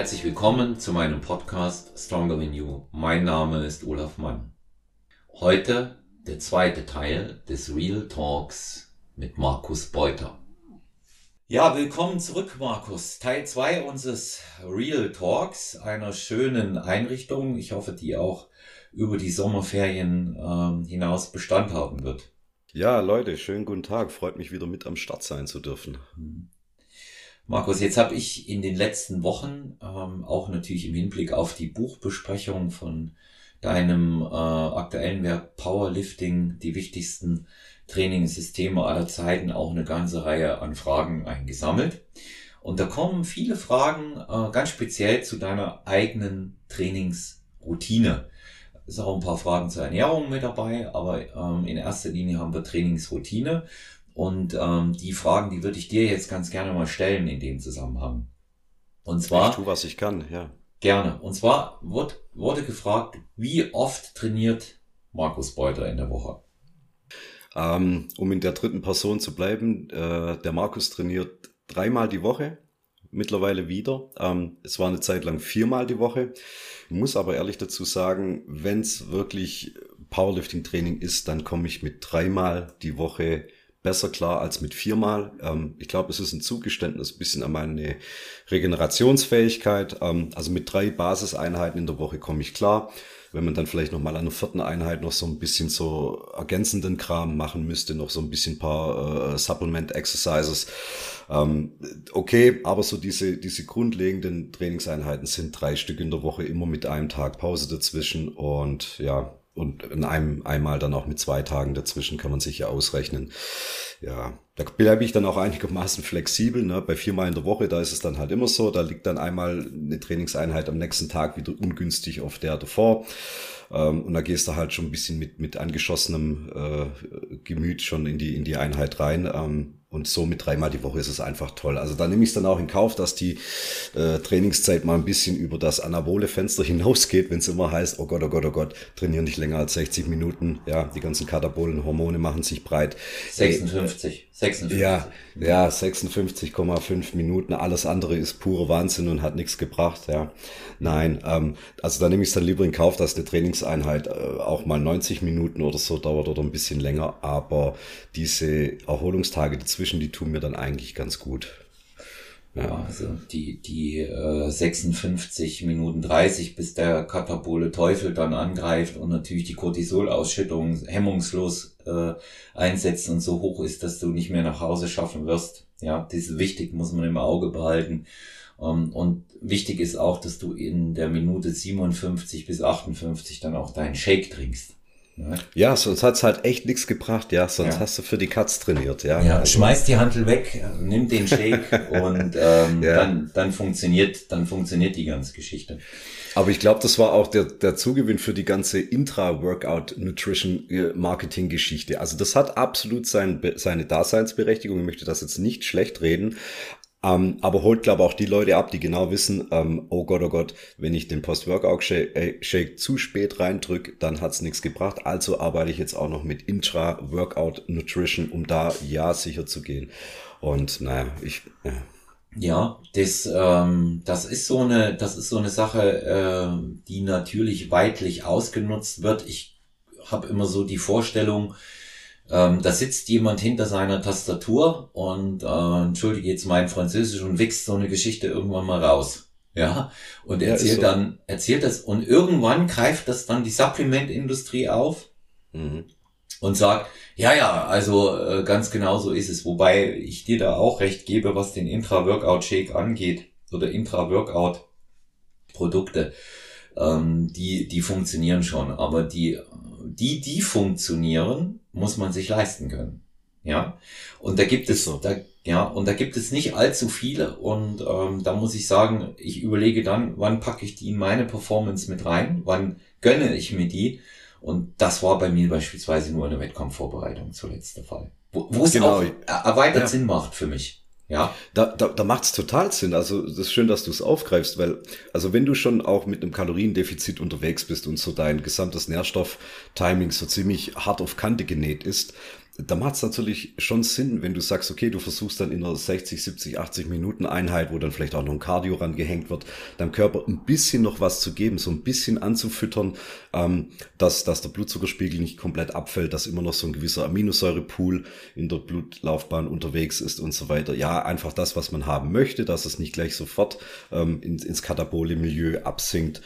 Herzlich willkommen zu meinem Podcast Stronger Than You. Mein Name ist Olaf Mann. Heute der zweite Teil des Real Talks mit Markus Beuter. Ja, willkommen zurück, Markus. Teil 2 unseres Real Talks, einer schönen Einrichtung. Ich hoffe, die auch über die Sommerferien ähm, hinaus Bestand haben wird. Ja, Leute, schönen guten Tag. Freut mich wieder mit am Start sein zu dürfen. Markus, jetzt habe ich in den letzten Wochen, ähm, auch natürlich im Hinblick auf die Buchbesprechung von deinem äh, aktuellen Werk Powerlifting, die wichtigsten Trainingssysteme aller Zeiten, auch eine ganze Reihe an Fragen eingesammelt. Und da kommen viele Fragen äh, ganz speziell zu deiner eigenen Trainingsroutine. Es sind auch ein paar Fragen zur Ernährung mit dabei, aber ähm, in erster Linie haben wir Trainingsroutine. Und ähm, die Fragen, die würde ich dir jetzt ganz gerne mal stellen in dem Zusammenhang. Und zwar. Ich tue, was ich kann, ja. Gerne. Und zwar wird, wurde gefragt, wie oft trainiert Markus Beuter in der Woche? Ähm, um in der dritten Person zu bleiben, äh, der Markus trainiert dreimal die Woche, mittlerweile wieder. Ähm, es war eine Zeit lang viermal die Woche. Ich muss aber ehrlich dazu sagen, wenn es wirklich Powerlifting-Training ist, dann komme ich mit dreimal die Woche besser klar als mit viermal. Ähm, ich glaube, es ist ein Zugeständnis ein bisschen an meine Regenerationsfähigkeit. Ähm, also mit drei Basiseinheiten in der Woche komme ich klar. Wenn man dann vielleicht noch mal an der vierten Einheit noch so ein bisschen so ergänzenden Kram machen müsste, noch so ein bisschen paar äh, Supplement Exercises. Ähm, okay, aber so diese, diese grundlegenden Trainingseinheiten sind drei Stück in der Woche, immer mit einem Tag Pause dazwischen und ja, und in einem einmal dann auch mit zwei Tagen dazwischen kann man sich ja ausrechnen. Ja, da bleibe ich dann auch einigermaßen flexibel. Ne? Bei viermal in der Woche, da ist es dann halt immer so. Da liegt dann einmal eine Trainingseinheit am nächsten Tag wieder ungünstig auf der davor. Ähm, und da gehst du halt schon ein bisschen mit, mit angeschossenem äh, Gemüt schon in die, in die Einheit rein. Ähm, und so mit dreimal die Woche ist es einfach toll. Also da nehme ich es dann auch in Kauf, dass die äh, Trainingszeit mal ein bisschen über das anabole Fenster hinausgeht, wenn es immer heißt, oh Gott, oh Gott, oh Gott, trainieren nicht länger als 60 Minuten. Ja, die ganzen katabolen Hormone machen sich breit. 56. 56. Ja, ja, 56,5 Minuten. Alles andere ist pure Wahnsinn und hat nichts gebracht. Ja, nein. Ähm, also da nehme ich es dann lieber in Kauf, dass eine Trainingseinheit äh, auch mal 90 Minuten oder so dauert oder ein bisschen länger. Aber diese Erholungstage dazwischen die tun mir dann eigentlich ganz gut. Ja, also die, die äh, 56 Minuten 30, bis der katabole Teufel dann angreift und natürlich die Cortisolausschüttung hemmungslos äh, einsetzt und so hoch ist, dass du nicht mehr nach Hause schaffen wirst. Ja, das ist wichtig, muss man im Auge behalten. Ähm, und wichtig ist auch, dass du in der Minute 57 bis 58 dann auch deinen Shake trinkst. Ja, sonst hat's halt echt nichts gebracht, ja. Sonst ja. hast du für die Katz trainiert, ja. Ja, also. schmeiß die Handel weg, nimm den Shake und ähm, ja. dann, dann funktioniert, dann funktioniert die ganze Geschichte. Aber ich glaube, das war auch der, der Zugewinn für die ganze Intra-Workout-Nutrition-Marketing-Geschichte. Also das hat absolut sein, seine Daseinsberechtigung. Ich möchte das jetzt nicht schlecht reden. Ähm, aber holt, glaube auch die Leute ab, die genau wissen, ähm, oh Gott, oh Gott, wenn ich den Post-Workout-Shake zu spät reindrück, dann hat's nichts gebracht. Also arbeite ich jetzt auch noch mit Intra-Workout-Nutrition, um da ja sicher zu gehen. Und naja, ich... Äh. Ja, das, ähm, das ist so eine, das ist so eine Sache, äh, die natürlich weitlich ausgenutzt wird. Ich habe immer so die Vorstellung, ähm, da sitzt jemand hinter seiner Tastatur und äh, entschuldige jetzt mein Französisch und wächst so eine Geschichte irgendwann mal raus. Ja, und erzählt ja, so. dann, erzählt das und irgendwann greift das dann die Supplementindustrie auf mhm. und sagt, ja, ja, also äh, ganz genau so ist es. Wobei ich dir da auch recht gebe, was den Intra-Workout-Shake angeht oder Intra-Workout-Produkte. Ähm, die, die funktionieren schon, aber die, die, die funktionieren, muss man sich leisten können. Ja, und da gibt es, so. da, ja, und da gibt es nicht allzu viele und ähm, da muss ich sagen, ich überlege dann, wann packe ich die in meine Performance mit rein, wann gönne ich mir die und das war bei mir beispielsweise nur eine Wettkampfvorbereitung zuletzt der Fall, wo, wo es genau. auch erweitert ja. Sinn macht für mich. Ja. Da, da, da macht es total Sinn. Also das ist schön, dass du es aufgreifst, weil, also wenn du schon auch mit einem Kaloriendefizit unterwegs bist und so dein gesamtes Nährstofftiming so ziemlich hart auf Kante genäht ist, da macht es natürlich schon Sinn, wenn du sagst, okay, du versuchst dann in einer 60, 70, 80 Minuten Einheit, wo dann vielleicht auch noch ein Cardio rangehängt wird, deinem Körper ein bisschen noch was zu geben, so ein bisschen anzufüttern, ähm, dass, dass der Blutzuckerspiegel nicht komplett abfällt, dass immer noch so ein gewisser Aminosäurepool in der Blutlaufbahn unterwegs ist und so weiter. Ja, einfach das, was man haben möchte, dass es nicht gleich sofort ähm, ins, ins katabole Milieu absinkt.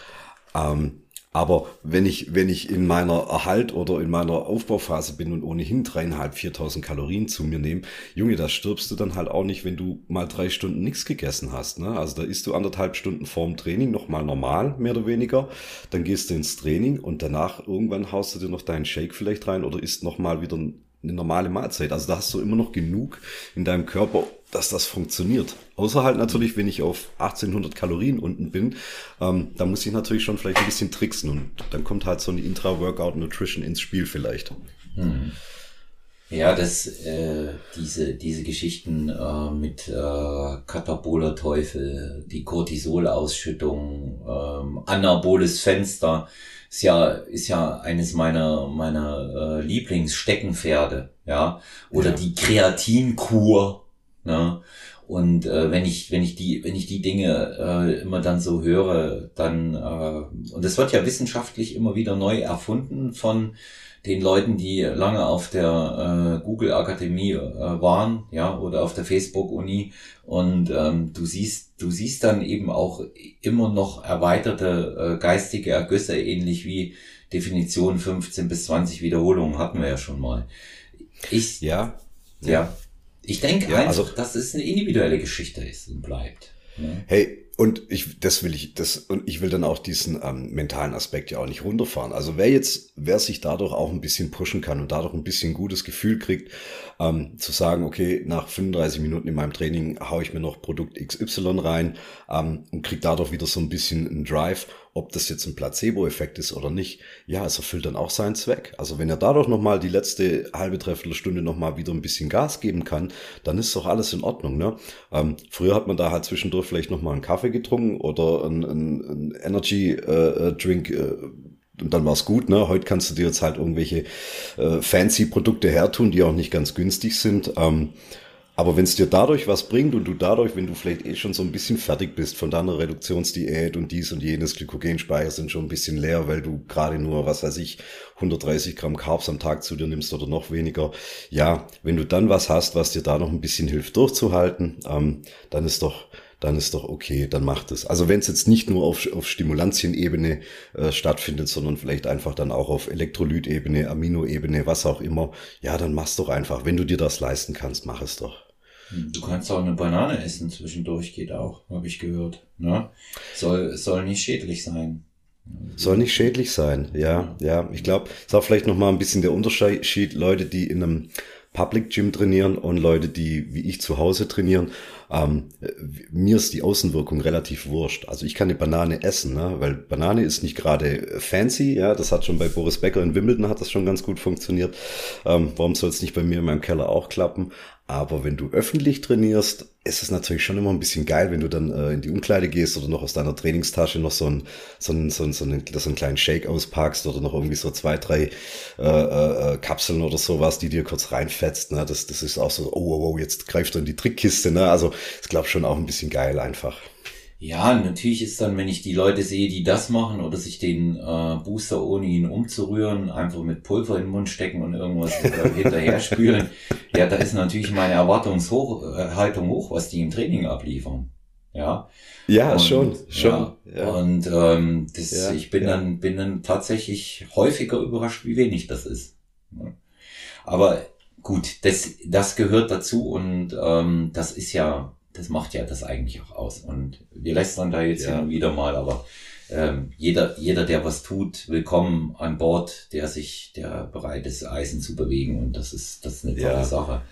Ähm, aber wenn ich, wenn ich in meiner Erhalt oder in meiner Aufbauphase bin und ohnehin dreieinhalb, viertausend Kalorien zu mir nehme, Junge, da stirbst du dann halt auch nicht, wenn du mal drei Stunden nichts gegessen hast. Ne? Also da isst du anderthalb Stunden vorm Training nochmal normal, mehr oder weniger. Dann gehst du ins Training und danach irgendwann haust du dir noch deinen Shake vielleicht rein oder isst nochmal wieder eine normale Mahlzeit. Also da hast du immer noch genug in deinem Körper, dass das funktioniert. Außer halt natürlich, wenn ich auf 1800 Kalorien unten bin, ähm, da muss ich natürlich schon vielleicht ein bisschen tricksen und dann kommt halt so eine Intra-Workout-Nutrition ins Spiel vielleicht. Hm. Ja, das, äh, diese, diese Geschichten äh, mit äh, Kataboler Teufel, die Cortisolausschüttung, ähm, anaboles Fenster, ist ja, ist ja eines meiner, meiner äh, Lieblingssteckenpferde, ja. Oder ja. die Kreatinkur, ne? Und äh, wenn ich, wenn ich die, wenn ich die Dinge äh, immer dann so höre, dann äh, und es wird ja wissenschaftlich immer wieder neu erfunden von den Leuten, die lange auf der äh, Google Akademie äh, waren, ja, oder auf der Facebook Uni und ähm, du siehst, du siehst dann eben auch immer noch erweiterte äh, geistige Ergüsse, ähnlich wie Definition 15 bis 20 Wiederholungen hatten wir ja schon mal. Ich, ja, ja, ich denke ja, einfach, also, dass es eine individuelle Geschichte ist und bleibt. Ne? Hey, und ich, das will ich, das, und ich will dann auch diesen ähm, mentalen Aspekt ja auch nicht runterfahren. Also wer jetzt, wer sich dadurch auch ein bisschen pushen kann und dadurch ein bisschen gutes Gefühl kriegt, ähm, zu sagen, okay, nach 35 Minuten in meinem Training haue ich mir noch Produkt XY rein ähm, und kriege dadurch wieder so ein bisschen einen Drive ob das jetzt ein Placebo-Effekt ist oder nicht, ja, es erfüllt dann auch seinen Zweck. Also wenn er dadurch nochmal die letzte halbe, dreiviertel Stunde nochmal wieder ein bisschen Gas geben kann, dann ist doch alles in Ordnung. Ne? Ähm, früher hat man da halt zwischendurch vielleicht nochmal einen Kaffee getrunken oder einen, einen, Energy-Drink äh, äh, und dann war's gut, ne? Heute kannst du dir jetzt halt irgendwelche äh, fancy Produkte hertun, die auch nicht ganz günstig sind. Ähm, aber wenn es dir dadurch was bringt und du dadurch, wenn du vielleicht eh schon so ein bisschen fertig bist von deiner Reduktionsdiät und dies und jenes, Glykogenspeicher sind schon ein bisschen leer, weil du gerade nur, was weiß ich, 130 Gramm Carbs am Tag zu dir nimmst oder noch weniger. Ja, wenn du dann was hast, was dir da noch ein bisschen hilft durchzuhalten, ähm, dann ist doch, dann ist doch okay, dann macht es. Also wenn es jetzt nicht nur auf, auf Stimulantien-Ebene äh, stattfindet, sondern vielleicht einfach dann auch auf Elektrolytebene, Aminoebene, was auch immer, ja, dann mach's doch einfach. Wenn du dir das leisten kannst, mach es doch. Du kannst auch eine Banane essen zwischendurch, geht auch, habe ich gehört. Ne? Soll, soll nicht schädlich sein. Soll nicht schädlich sein, ja, ja. Ich glaube, es ist auch vielleicht nochmal ein bisschen der Unterschied, Leute, die in einem Public Gym trainieren und Leute, die wie ich zu Hause trainieren. Ähm, mir ist die Außenwirkung relativ wurscht. Also ich kann eine Banane essen, ne? weil Banane ist nicht gerade fancy. Ja, das hat schon bei Boris Becker in Wimbledon hat das schon ganz gut funktioniert. Ähm, warum soll es nicht bei mir in meinem Keller auch klappen? Aber wenn du öffentlich trainierst, ist es natürlich schon immer ein bisschen geil, wenn du dann äh, in die Umkleide gehst oder noch aus deiner Trainingstasche noch so, ein, so, ein, so, ein, so, einen, so einen kleinen Shake auspackst oder noch irgendwie so zwei, drei äh, äh, Kapseln oder sowas, die dir kurz reinfetzt. Ne? Das, das ist auch so, oh, oh, oh, jetzt greift du in die Trickkiste. Ne? Also ich glaube schon auch ein bisschen geil einfach. Ja, natürlich ist dann, wenn ich die Leute sehe, die das machen oder sich den äh, Booster ohne ihn umzurühren, einfach mit Pulver in den Mund stecken und irgendwas äh, hinterher spülen, ja, da ist natürlich meine Erwartungshaltung hoch, was die im Training abliefern. Ja. Ja, und, schon, schon. Ja, ja. Und ähm, das, ja, ich bin dann bin dann tatsächlich häufiger überrascht, wie wenig das ist. Aber gut, das das gehört dazu und ähm, das ist ja das macht ja das eigentlich auch aus. Und wir lästern da jetzt ja. hin wieder mal, aber ähm, jeder, jeder, der was tut, willkommen an Bord, der sich, der bereit ist, Eisen zu bewegen. Und das ist, das ist eine tolle ja. Sache.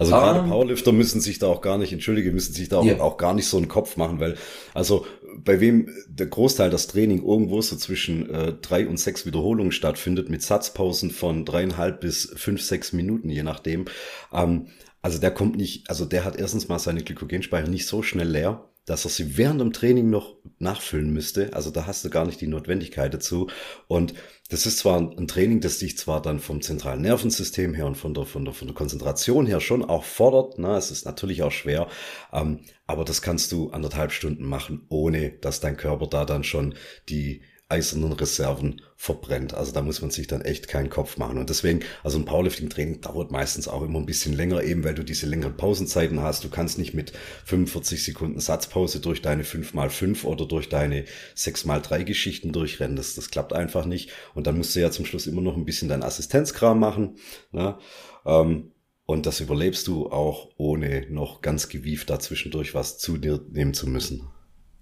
Also um, gerade ähm, Powerlifter müssen sich da auch gar nicht, entschuldige, müssen sich da auch, ja. auch gar nicht so einen Kopf machen, weil, also bei wem der Großteil das Training irgendwo so zwischen äh, drei und sechs Wiederholungen stattfindet, mit Satzpausen von dreieinhalb bis fünf, sechs Minuten, je nachdem. Ähm, also der kommt nicht, also der hat erstens mal seine Glykogenspeicher nicht so schnell leer dass er sie während dem Training noch nachfüllen müsste. Also da hast du gar nicht die Notwendigkeit dazu. Und das ist zwar ein Training, das dich zwar dann vom zentralen Nervensystem her und von der, von der, von der Konzentration her schon auch fordert. Ne? Es ist natürlich auch schwer, ähm, aber das kannst du anderthalb Stunden machen, ohne dass dein Körper da dann schon die eisernen Reserven verbrennt. Also da muss man sich dann echt keinen Kopf machen. Und deswegen, also ein Powerlifting-Training dauert meistens auch immer ein bisschen länger, eben weil du diese längeren Pausenzeiten hast. Du kannst nicht mit 45 Sekunden Satzpause durch deine 5x5 oder durch deine 6x3 Geschichten durchrennen. Das, das klappt einfach nicht. Und dann musst du ja zum Schluss immer noch ein bisschen dein Assistenzkram machen. Ne? Ähm, und das überlebst du auch ohne noch ganz gewieft dazwischendurch was zu dir nehmen zu müssen.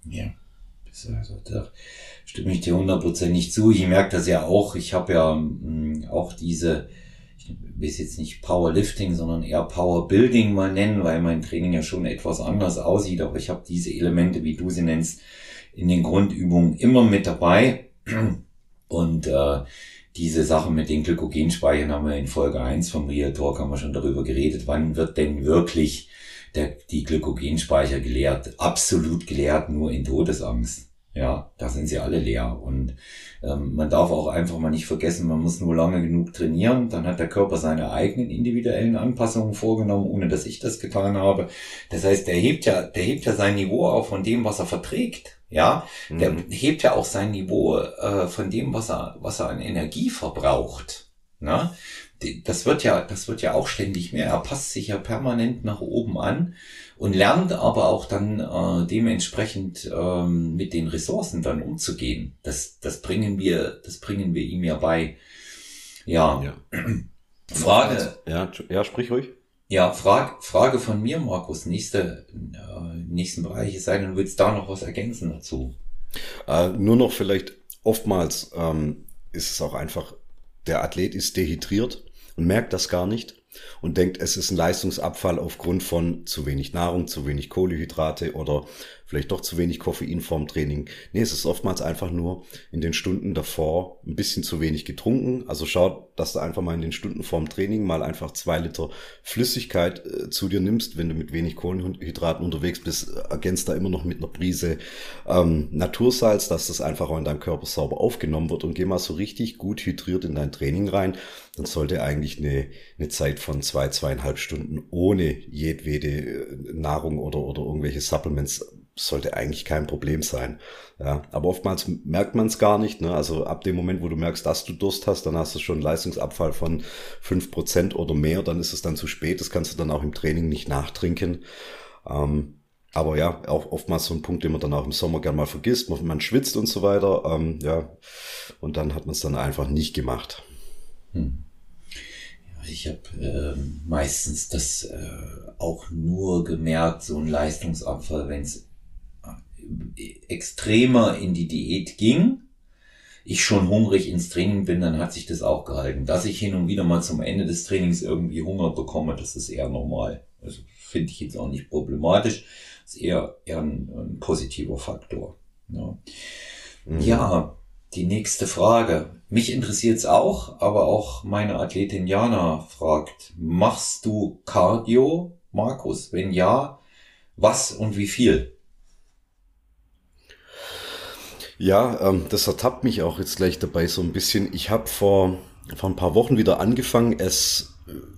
Ja. Also, da stimme ich dir hundertprozentig zu. Ich merke das ja auch. Ich habe ja mh, mm, auch diese, ich will es jetzt nicht Powerlifting, sondern eher Powerbuilding mal nennen, weil mein Training ja schon etwas anders aussieht. Aber ich habe diese Elemente, wie du sie nennst, in den Grundübungen immer mit dabei. Und äh, diese Sache mit den Glykogenspeichern haben wir in Folge 1 vom Real Talk haben wir schon darüber geredet. Wann wird denn wirklich der, die Glykogenspeicher geleert? Absolut geleert, nur in Todesangst. Ja, da sind sie alle leer. Und ähm, man darf auch einfach mal nicht vergessen, man muss nur lange genug trainieren, dann hat der Körper seine eigenen individuellen Anpassungen vorgenommen, ohne dass ich das getan habe. Das heißt, der hebt ja, der hebt ja sein Niveau auf von dem, was er verträgt. Ja, der mhm. hebt ja auch sein Niveau äh, von dem, was er, was er an Energie verbraucht. Na? Das wird ja, das wird ja auch ständig mehr. Er passt sich ja permanent nach oben an und lernt aber auch dann äh, dementsprechend ähm, mit den Ressourcen dann umzugehen. Das, das bringen wir, das bringen wir ihm ja bei. Ja. ja. Frage. Ja, ja, sprich ruhig. Ja, Frage, Frage von mir, Markus. Nächste, äh, nächsten Bereich es sei denn, du willst da noch was ergänzen dazu. Äh, nur noch vielleicht oftmals ähm, ist es auch einfach, der Athlet ist dehydriert und merkt das gar nicht und denkt, es ist ein Leistungsabfall aufgrund von zu wenig Nahrung, zu wenig Kohlehydrate oder vielleicht doch zu wenig Koffein vorm Training. Nee, es ist oftmals einfach nur in den Stunden davor ein bisschen zu wenig getrunken. Also schau, dass du einfach mal in den Stunden vorm Training mal einfach zwei Liter Flüssigkeit äh, zu dir nimmst. Wenn du mit wenig Kohlenhydraten unterwegs bist, ergänzt da immer noch mit einer Prise ähm, Natursalz, dass das einfach auch in deinem Körper sauber aufgenommen wird und geh mal so richtig gut hydriert in dein Training rein. Dann sollte eigentlich eine, eine Zeit von zwei, zweieinhalb Stunden ohne jedwede äh, Nahrung oder, oder irgendwelche Supplements sollte eigentlich kein Problem sein. Ja, aber oftmals merkt man es gar nicht. Ne? Also ab dem Moment, wo du merkst, dass du Durst hast, dann hast du schon einen Leistungsabfall von fünf Prozent oder mehr. Dann ist es dann zu spät. Das kannst du dann auch im Training nicht nachtrinken. Ähm, aber ja, auch oftmals so ein Punkt, den man dann auch im Sommer gern mal vergisst. Man, man schwitzt und so weiter. Ähm, ja, und dann hat man es dann einfach nicht gemacht. Hm. Ich habe äh, meistens das äh, auch nur gemerkt, so ein Leistungsabfall, wenn es extremer in die Diät ging, ich schon hungrig ins Training bin, dann hat sich das auch gehalten. Dass ich hin und wieder mal zum Ende des Trainings irgendwie Hunger bekomme, das ist eher normal. Also finde ich jetzt auch nicht problematisch. Das ist eher, eher ein, ein positiver Faktor. Ja. Mhm. ja, die nächste Frage. Mich interessiert es auch, aber auch meine Athletin Jana fragt, machst du Cardio, Markus? Wenn ja, was und wie viel? Ja, ähm, das ertappt mich auch jetzt gleich dabei so ein bisschen. Ich habe vor, vor ein paar Wochen wieder angefangen, es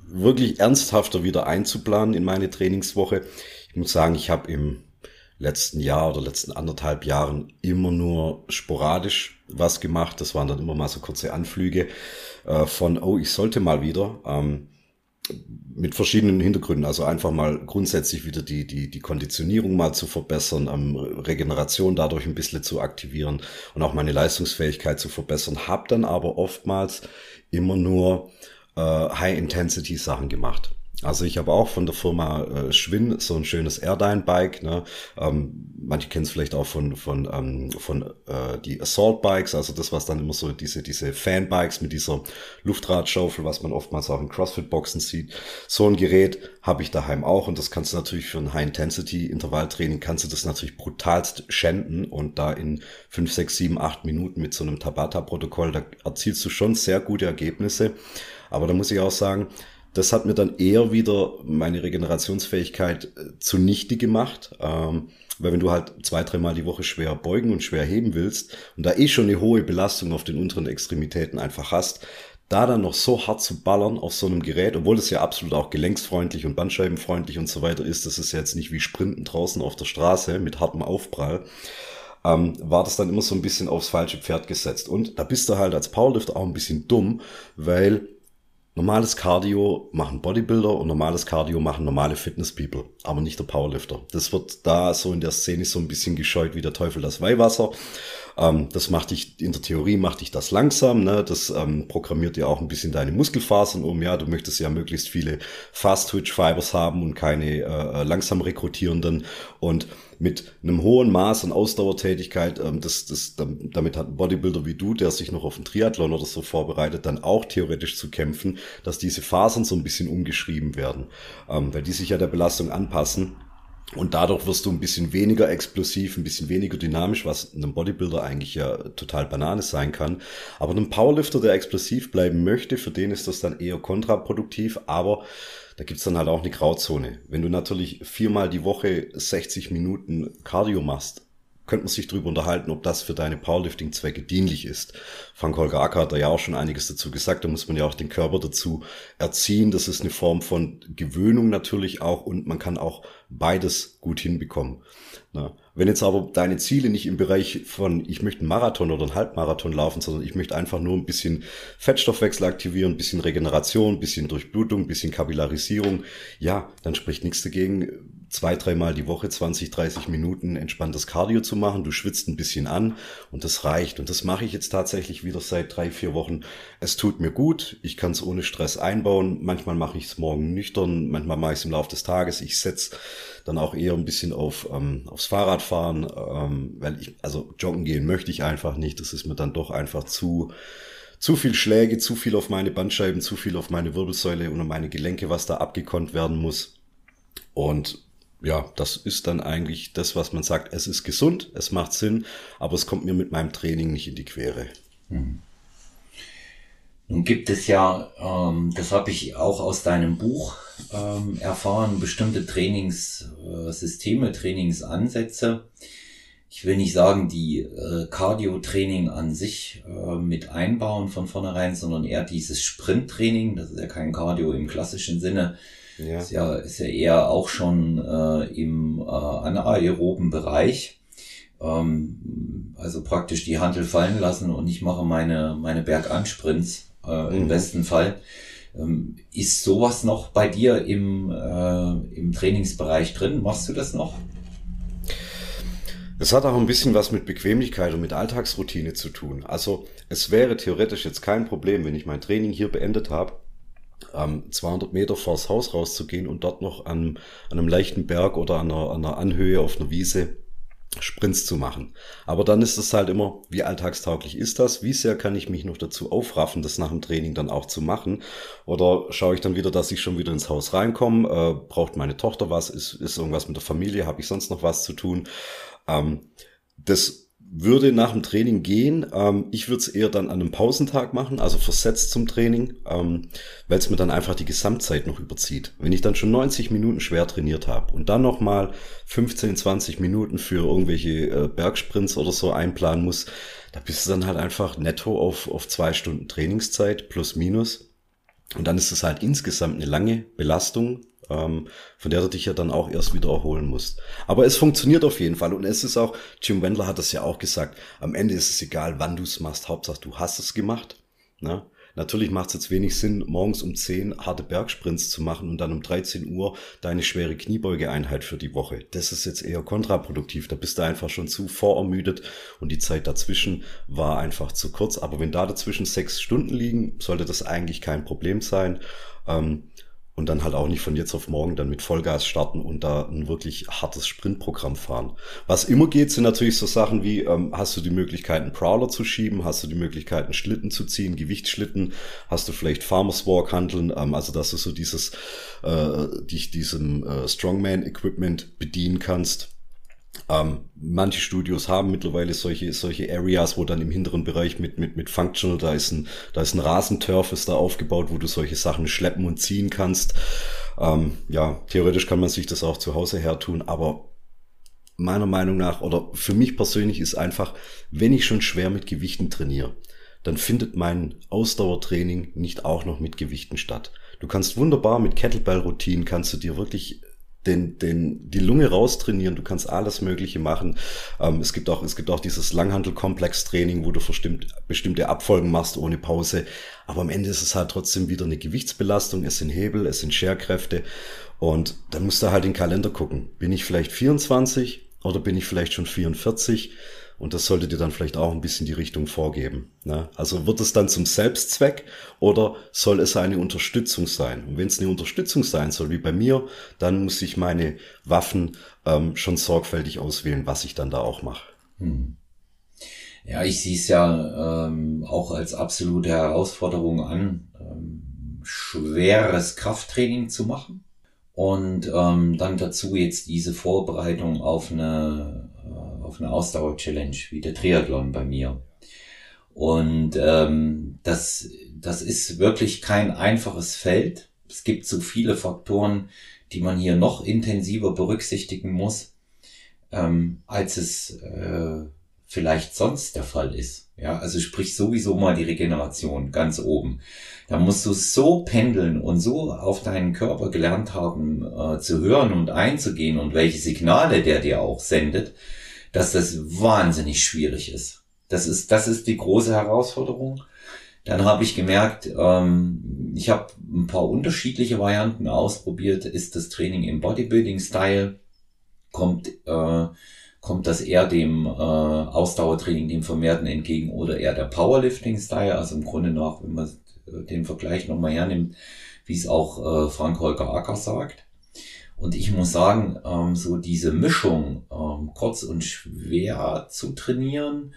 wirklich ernsthafter wieder einzuplanen in meine Trainingswoche. Ich muss sagen, ich habe im letzten Jahr oder letzten anderthalb Jahren immer nur sporadisch was gemacht. Das waren dann immer mal so kurze Anflüge äh, von, oh, ich sollte mal wieder. Ähm, mit verschiedenen Hintergründen. Also einfach mal grundsätzlich wieder die, die, die Konditionierung mal zu verbessern, ähm, Regeneration dadurch ein bisschen zu aktivieren und auch meine Leistungsfähigkeit zu verbessern. Hab dann aber oftmals immer nur äh, High-Intensity-Sachen gemacht. Also ich habe auch von der Firma äh, Schwinn so ein schönes Airdyne-Bike. Ne? Ähm, manche kennen es vielleicht auch von von ähm, von äh, die Assault-Bikes, also das was dann immer so diese diese Fan-Bikes mit dieser Luftradschaufel, was man oftmals auch in CrossFit-Boxen sieht. So ein Gerät habe ich daheim auch und das kannst du natürlich für ein High-Intensity-Intervalltraining kannst du das natürlich brutalst schänden und da in fünf, sechs, sieben, acht Minuten mit so einem Tabata-Protokoll, da erzielst du schon sehr gute Ergebnisse. Aber da muss ich auch sagen, das hat mir dann eher wieder meine Regenerationsfähigkeit äh, zunichte gemacht. Ähm, weil wenn du halt zwei, dreimal die Woche schwer beugen und schwer heben willst und da eh schon eine hohe Belastung auf den unteren Extremitäten einfach hast, da dann noch so hart zu ballern auf so einem Gerät, obwohl es ja absolut auch gelenksfreundlich und bandscheibenfreundlich und so weiter ist, das ist ja jetzt nicht wie Sprinten draußen auf der Straße mit hartem Aufprall, ähm, war das dann immer so ein bisschen aufs falsche Pferd gesetzt. Und da bist du halt als Powerlifter auch ein bisschen dumm, weil Normales Cardio machen Bodybuilder und normales Cardio machen normale Fitness-People, aber nicht der Powerlifter. Das wird da so in der Szene so ein bisschen gescheut wie der Teufel das Weihwasser. Ähm, das macht dich, in der Theorie macht dich das langsam, ne? das ähm, programmiert dir auch ein bisschen deine Muskelfasern um. Ja, du möchtest ja möglichst viele Fast-Twitch-Fibers haben und keine äh, äh langsam rekrutierenden und mit einem hohen Maß an Ausdauertätigkeit, ähm, das, das, damit hat ein Bodybuilder wie du, der sich noch auf einen Triathlon oder so vorbereitet, dann auch theoretisch zu kämpfen, dass diese Fasern so ein bisschen umgeschrieben werden, ähm, weil die sich ja der Belastung anpassen. Und dadurch wirst du ein bisschen weniger explosiv, ein bisschen weniger dynamisch, was einem Bodybuilder eigentlich ja total Banane sein kann. Aber einem Powerlifter, der explosiv bleiben möchte, für den ist das dann eher kontraproduktiv. Aber da gibt's dann halt auch eine Grauzone. Wenn du natürlich viermal die Woche 60 Minuten Cardio machst, könnte man sich darüber unterhalten, ob das für deine Powerlifting-Zwecke dienlich ist. Frank Holger Acker hat da ja auch schon einiges dazu gesagt. Da muss man ja auch den Körper dazu erziehen. Das ist eine Form von Gewöhnung natürlich auch und man kann auch beides gut hinbekommen. Na, wenn jetzt aber deine Ziele nicht im Bereich von, ich möchte einen Marathon oder einen Halbmarathon laufen, sondern ich möchte einfach nur ein bisschen Fettstoffwechsel aktivieren, ein bisschen Regeneration, ein bisschen Durchblutung, ein bisschen Kapillarisierung, ja, dann spricht nichts dagegen, zwei, dreimal die Woche 20, 30 Minuten entspanntes Cardio zu machen. Du schwitzt ein bisschen an und das reicht. Und das mache ich jetzt tatsächlich wieder seit drei, vier Wochen. Es tut mir gut. Ich kann es ohne Stress einbauen. Manchmal mache ich es morgen nüchtern, manchmal mache ich es im Laufe des Tages. Ich setze dann auch eher ein bisschen auf ähm, aufs Fahrradfahren, ähm, weil ich, also joggen gehen möchte ich einfach nicht. Das ist mir dann doch einfach zu zu viel Schläge, zu viel auf meine Bandscheiben, zu viel auf meine Wirbelsäule und meine Gelenke, was da abgekonnt werden muss. Und ja, das ist dann eigentlich das, was man sagt, es ist gesund, es macht Sinn, aber es kommt mir mit meinem Training nicht in die Quere. Mhm. Nun gibt es ja, ähm, das habe ich auch aus deinem Buch ähm, erfahren, bestimmte Trainingssysteme, äh, Trainingsansätze. Ich will nicht sagen, die äh, Cardio-Training an sich äh, mit einbauen von vornherein, sondern eher dieses Sprint-Training. Das ist ja kein Cardio im klassischen Sinne, ja. Ist ja, ist ja eher auch schon äh, im äh, anaeroben Bereich. Ähm, also praktisch die Handel fallen lassen und ich mache meine, meine Bergansprints äh, mhm. im besten Fall. Ähm, ist sowas noch bei dir im, äh, im Trainingsbereich drin? Machst du das noch? Es hat auch ein bisschen was mit Bequemlichkeit und mit Alltagsroutine zu tun. Also es wäre theoretisch jetzt kein Problem, wenn ich mein Training hier beendet habe, ähm, 200 Meter vors Haus rauszugehen und dort noch an, an einem leichten Berg oder an einer, an einer Anhöhe auf einer Wiese Sprints zu machen. Aber dann ist es halt immer, wie alltagstauglich ist das? Wie sehr kann ich mich noch dazu aufraffen, das nach dem Training dann auch zu machen? Oder schaue ich dann wieder, dass ich schon wieder ins Haus reinkomme? Äh, braucht meine Tochter was? Ist, ist irgendwas mit der Familie? Habe ich sonst noch was zu tun? Ähm, das würde nach dem Training gehen. Ähm, ich würde es eher dann an einem Pausentag machen, also versetzt zum Training, ähm, weil es mir dann einfach die Gesamtzeit noch überzieht. Wenn ich dann schon 90 Minuten schwer trainiert habe und dann nochmal 15, 20 Minuten für irgendwelche äh, Bergsprints oder so einplanen muss, da bist du dann halt einfach netto auf, auf zwei Stunden Trainingszeit plus minus. Und dann ist es halt insgesamt eine lange Belastung, ähm, von der du dich ja dann auch erst wieder erholen musst. Aber es funktioniert auf jeden Fall und es ist auch, Jim Wendler hat das ja auch gesagt, am Ende ist es egal, wann du es machst, Hauptsache du hast es gemacht. Ne? Natürlich macht es jetzt wenig Sinn, morgens um 10 harte Bergsprints zu machen und dann um 13 Uhr deine schwere Kniebeugeeinheit für die Woche. Das ist jetzt eher kontraproduktiv. Da bist du einfach schon zu vorermüdet und die Zeit dazwischen war einfach zu kurz. Aber wenn da dazwischen sechs Stunden liegen, sollte das eigentlich kein Problem sein. Ähm, und dann halt auch nicht von jetzt auf morgen dann mit Vollgas starten und da ein wirklich hartes Sprintprogramm fahren. Was immer geht, sind natürlich so Sachen wie, ähm, hast du die Möglichkeit, einen Prowler zu schieben, hast du die Möglichkeit, einen Schlitten zu ziehen, Gewichtsschlitten, hast du vielleicht Farmers Walk handeln, ähm, also dass du so dieses, äh, dich diesem äh, Strongman-Equipment bedienen kannst. Ähm, manche Studios haben mittlerweile solche, solche Areas, wo dann im hinteren Bereich mit, mit, mit Functional, da ist ein, da ist ein Rasenturf, ist da aufgebaut, wo du solche Sachen schleppen und ziehen kannst. Ähm, ja, theoretisch kann man sich das auch zu Hause her tun, aber meiner Meinung nach oder für mich persönlich ist einfach, wenn ich schon schwer mit Gewichten trainiere, dann findet mein Ausdauertraining nicht auch noch mit Gewichten statt. Du kannst wunderbar mit Kettlebell-Routinen kannst du dir wirklich den, den, die Lunge raustrainieren, du kannst alles Mögliche machen. Ähm, es gibt auch, es gibt auch dieses Langhantel-Komplex-Training, wo du bestimmt, bestimmte Abfolgen machst ohne Pause. Aber am Ende ist es halt trotzdem wieder eine Gewichtsbelastung. Es sind Hebel, es sind Scherkräfte. Und dann musst du halt den Kalender gucken. Bin ich vielleicht 24 oder bin ich vielleicht schon 44? Und das sollte dir dann vielleicht auch ein bisschen die Richtung vorgeben. Ne? Also wird es dann zum Selbstzweck oder soll es eine Unterstützung sein? Und wenn es eine Unterstützung sein soll, wie bei mir, dann muss ich meine Waffen ähm, schon sorgfältig auswählen, was ich dann da auch mache. Hm. Ja, ich sehe es ja ähm, auch als absolute Herausforderung an, ähm, schweres Krafttraining zu machen und ähm, dann dazu jetzt diese Vorbereitung auf eine auf eine Ausdauer-Challenge wie der Triathlon bei mir. Und ähm, das, das ist wirklich kein einfaches Feld. Es gibt so viele Faktoren, die man hier noch intensiver berücksichtigen muss, ähm, als es äh, vielleicht sonst der Fall ist. Ja, also sprich sowieso mal die Regeneration ganz oben. Da musst du so pendeln und so auf deinen Körper gelernt haben äh, zu hören und einzugehen und welche Signale der dir auch sendet, dass das wahnsinnig schwierig ist. Das ist, das ist die große Herausforderung. Dann habe ich gemerkt, ähm, ich habe ein paar unterschiedliche Varianten ausprobiert. Ist das Training im Bodybuilding-Style? Kommt, äh, kommt das eher dem äh, Ausdauertraining, dem Vermehrten entgegen oder eher der Powerlifting-Style? Also im Grunde nach, wenn man den Vergleich nochmal hernimmt, wie es auch äh, Frank Holger Acker sagt. Und ich muss sagen, ähm, so diese Mischung, ähm, kurz und schwer zu trainieren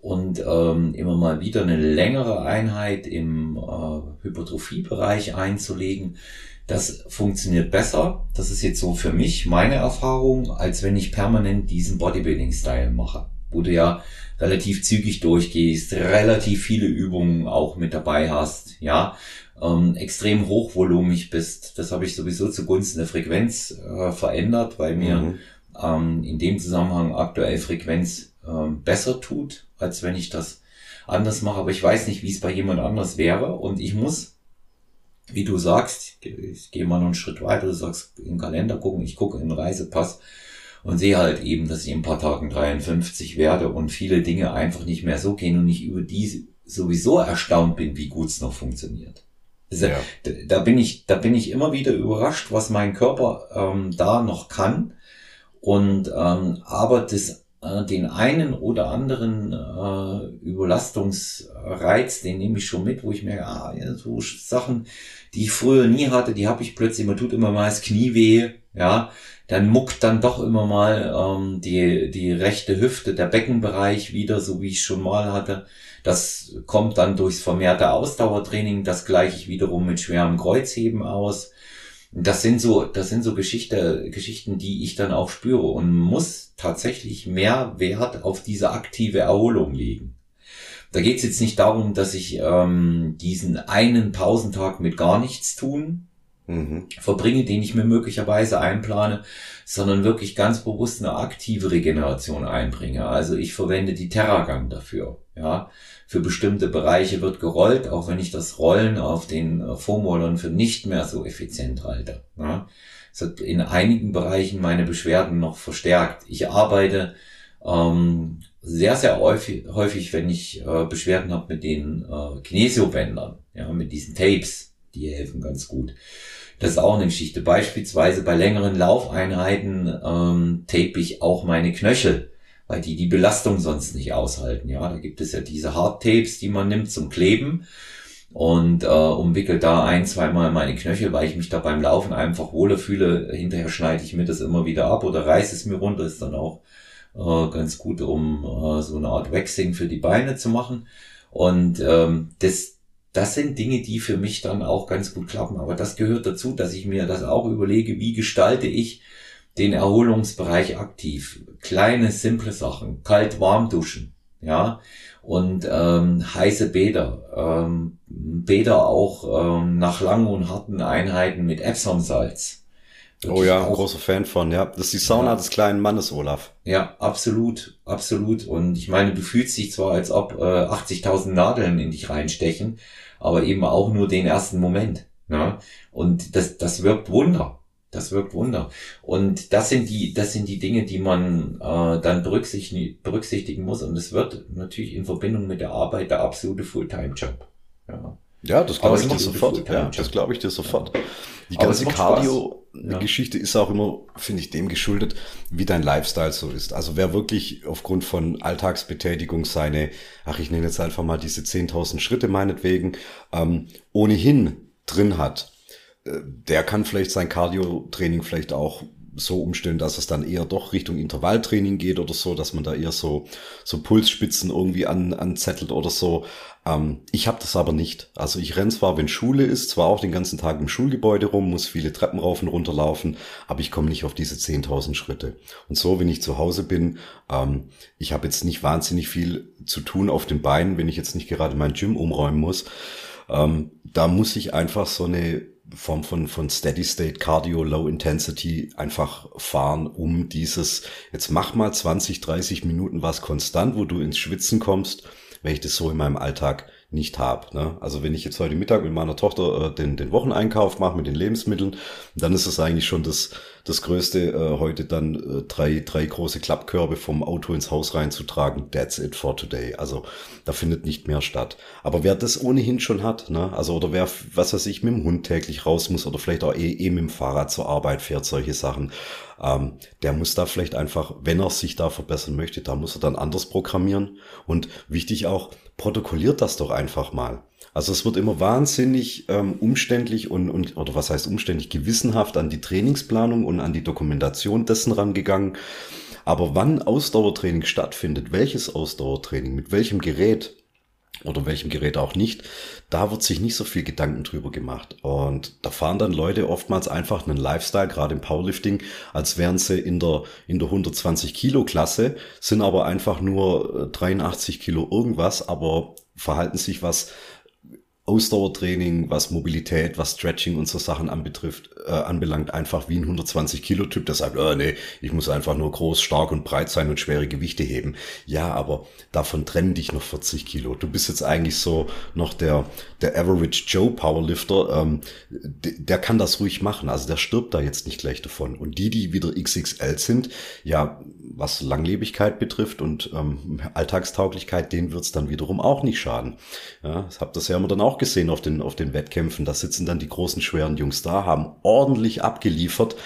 und ähm, immer mal wieder eine längere Einheit im äh, Hypertrophiebereich einzulegen, das funktioniert besser. Das ist jetzt so für mich meine Erfahrung, als wenn ich permanent diesen Bodybuilding-Style mache, wo du ja relativ zügig durchgehst, relativ viele Übungen auch mit dabei hast, ja, ähm, extrem hochvolumig bist. Das habe ich sowieso zugunsten der Frequenz äh, verändert, weil mir mhm. ähm, in dem Zusammenhang aktuell Frequenz ähm, besser tut, als wenn ich das anders mache. Aber ich weiß nicht, wie es bei jemand anders wäre. Und ich muss, wie du sagst, ich gehe mal noch einen Schritt weiter, du sagst im Kalender gucken, ich gucke in den Reisepass und sehe halt eben, dass ich in ein paar Tagen 53 werde und viele Dinge einfach nicht mehr so gehen und ich über die sowieso erstaunt bin, wie gut es noch funktioniert. Also, ja. Da bin ich, da bin ich immer wieder überrascht, was mein Körper ähm, da noch kann. Und ähm, aber das, äh, den einen oder anderen äh, Überlastungsreiz, den nehme ich schon mit, wo ich merke, ah, ja, so Sachen, die ich früher nie hatte, die habe ich plötzlich, man tut immer mal das Knie weh, ja, dann muckt dann doch immer mal ähm, die, die rechte Hüfte, der Beckenbereich wieder, so wie ich schon mal hatte. Das kommt dann durchs vermehrte Ausdauertraining, das gleiche ich wiederum mit schwerem Kreuzheben aus. Das sind so, das sind so Geschichte, Geschichten, die ich dann auch spüre und muss tatsächlich mehr Wert auf diese aktive Erholung legen. Da geht es jetzt nicht darum, dass ich ähm, diesen einen Pausentag mit gar nichts tun mhm. verbringe, den ich mir möglicherweise einplane, sondern wirklich ganz bewusst eine aktive Regeneration einbringe. Also ich verwende die Terragang dafür. Ja, für bestimmte Bereiche wird gerollt, auch wenn ich das Rollen auf den äh, Foamrollern für nicht mehr so effizient halte. Ja, es hat in einigen Bereichen meine Beschwerden noch verstärkt. Ich arbeite ähm, sehr, sehr häufig, häufig wenn ich äh, Beschwerden habe mit den äh, Kinesiobändern, ja, mit diesen Tapes, die helfen ganz gut. Das ist auch eine Geschichte. Beispielsweise bei längeren Laufeinheiten ähm, tape ich auch meine Knöchel, weil die die Belastung sonst nicht aushalten. Ja, da gibt es ja diese Hardtapes, die man nimmt zum Kleben und äh, umwickelt da ein, zweimal meine Knöchel, weil ich mich da beim Laufen einfach wohler fühle. Hinterher schneide ich mir das immer wieder ab oder reiße es mir runter. Ist dann auch äh, ganz gut, um äh, so eine Art Waxing für die Beine zu machen. Und ähm, das, das sind Dinge, die für mich dann auch ganz gut klappen. Aber das gehört dazu, dass ich mir das auch überlege, wie gestalte ich den Erholungsbereich aktiv. Kleine, simple Sachen. Kalt, warm duschen. Ja. Und ähm, heiße Bäder. Ähm, Bäder auch ähm, nach langen und harten Einheiten mit Epsom-Salz. Oh ja, großer Fan von, ja. Das ist die Sauna ja. des kleinen Mannes, Olaf. Ja, absolut, absolut. Und ich meine, du fühlst dich zwar, als ob äh, 80.000 Nadeln in dich reinstechen, aber eben auch nur den ersten Moment. Ja? Und das, das wirkt Wunder. Das wirkt Wunder. Und das sind die, das sind die Dinge, die man äh, dann berücksichtigen, berücksichtigen muss. Und es wird natürlich in Verbindung mit der Arbeit der absolute Fulltime-Job. Ja. Ja, das glaube ich dir sofort. Ja, das glaube ich dir sofort. Die ganze Cardio-Geschichte ja. ist auch immer, finde ich, dem geschuldet, wie dein Lifestyle so ist. Also wer wirklich aufgrund von Alltagsbetätigung seine, ach, ich nenne jetzt einfach mal diese 10.000 Schritte meinetwegen, ähm, ohnehin drin hat, der kann vielleicht sein Cardio-Training vielleicht auch so umstellen, dass es dann eher doch Richtung Intervalltraining geht oder so, dass man da eher so, so Pulsspitzen irgendwie an, anzettelt oder so. Ähm, ich habe das aber nicht. Also ich renn zwar, wenn Schule ist, zwar auch den ganzen Tag im Schulgebäude rum, muss viele Treppen rauf und runter laufen, aber ich komme nicht auf diese 10.000 Schritte. Und so, wenn ich zu Hause bin, ähm, ich habe jetzt nicht wahnsinnig viel zu tun auf den Beinen, wenn ich jetzt nicht gerade mein Gym umräumen muss. Ähm, da muss ich einfach so eine Form von, von Steady State Cardio, Low Intensity einfach fahren, um dieses, jetzt mach mal 20, 30 Minuten was konstant, wo du ins Schwitzen kommst, wenn ich das so in meinem Alltag nicht habe. Ne? Also wenn ich jetzt heute Mittag mit meiner Tochter äh, den, den Wocheneinkauf mache mit den Lebensmitteln, dann ist es eigentlich schon das, das Größte, äh, heute dann äh, drei, drei große Klappkörbe vom Auto ins Haus reinzutragen. That's it for today. Also da findet nicht mehr statt. Aber wer das ohnehin schon hat, ne? also oder wer, was weiß ich, mit dem Hund täglich raus muss oder vielleicht auch eh, eh mit dem Fahrrad zur Arbeit fährt, solche Sachen, ähm, der muss da vielleicht einfach, wenn er sich da verbessern möchte, da muss er dann anders programmieren. Und wichtig auch, protokolliert das doch einfach mal. Also es wird immer wahnsinnig ähm, umständlich und, und, oder was heißt umständlich, gewissenhaft an die Trainingsplanung und an die Dokumentation dessen rangegangen. Aber wann Ausdauertraining stattfindet, welches Ausdauertraining, mit welchem Gerät, oder welchem Gerät auch nicht, da wird sich nicht so viel Gedanken drüber gemacht. Und da fahren dann Leute oftmals einfach einen Lifestyle, gerade im Powerlifting, als wären sie in der, in der 120 Kilo Klasse, sind aber einfach nur 83 äh, Kilo irgendwas, aber verhalten sich was Ausdauertraining, was Mobilität, was Stretching und so Sachen anbetrifft, äh, anbelangt, einfach wie ein 120 Kilo Typ, der sagt, oh, nee, ich muss einfach nur groß, stark und breit sein und schwere Gewichte heben. Ja, aber davon trennen dich noch 40 Kilo. Du bist jetzt eigentlich so noch der, der Average Joe Powerlifter, ähm, der kann das ruhig machen. Also der stirbt da jetzt nicht gleich davon. Und die, die wieder XXL sind, ja, was Langlebigkeit betrifft und ähm, Alltagstauglichkeit, denen wird's dann wiederum auch nicht schaden. Ja, das habt das ja immer dann auch gesehen auf den, auf den Wettkämpfen. Da sitzen dann die großen, schweren Jungs da, haben ordentlich abgeliefert.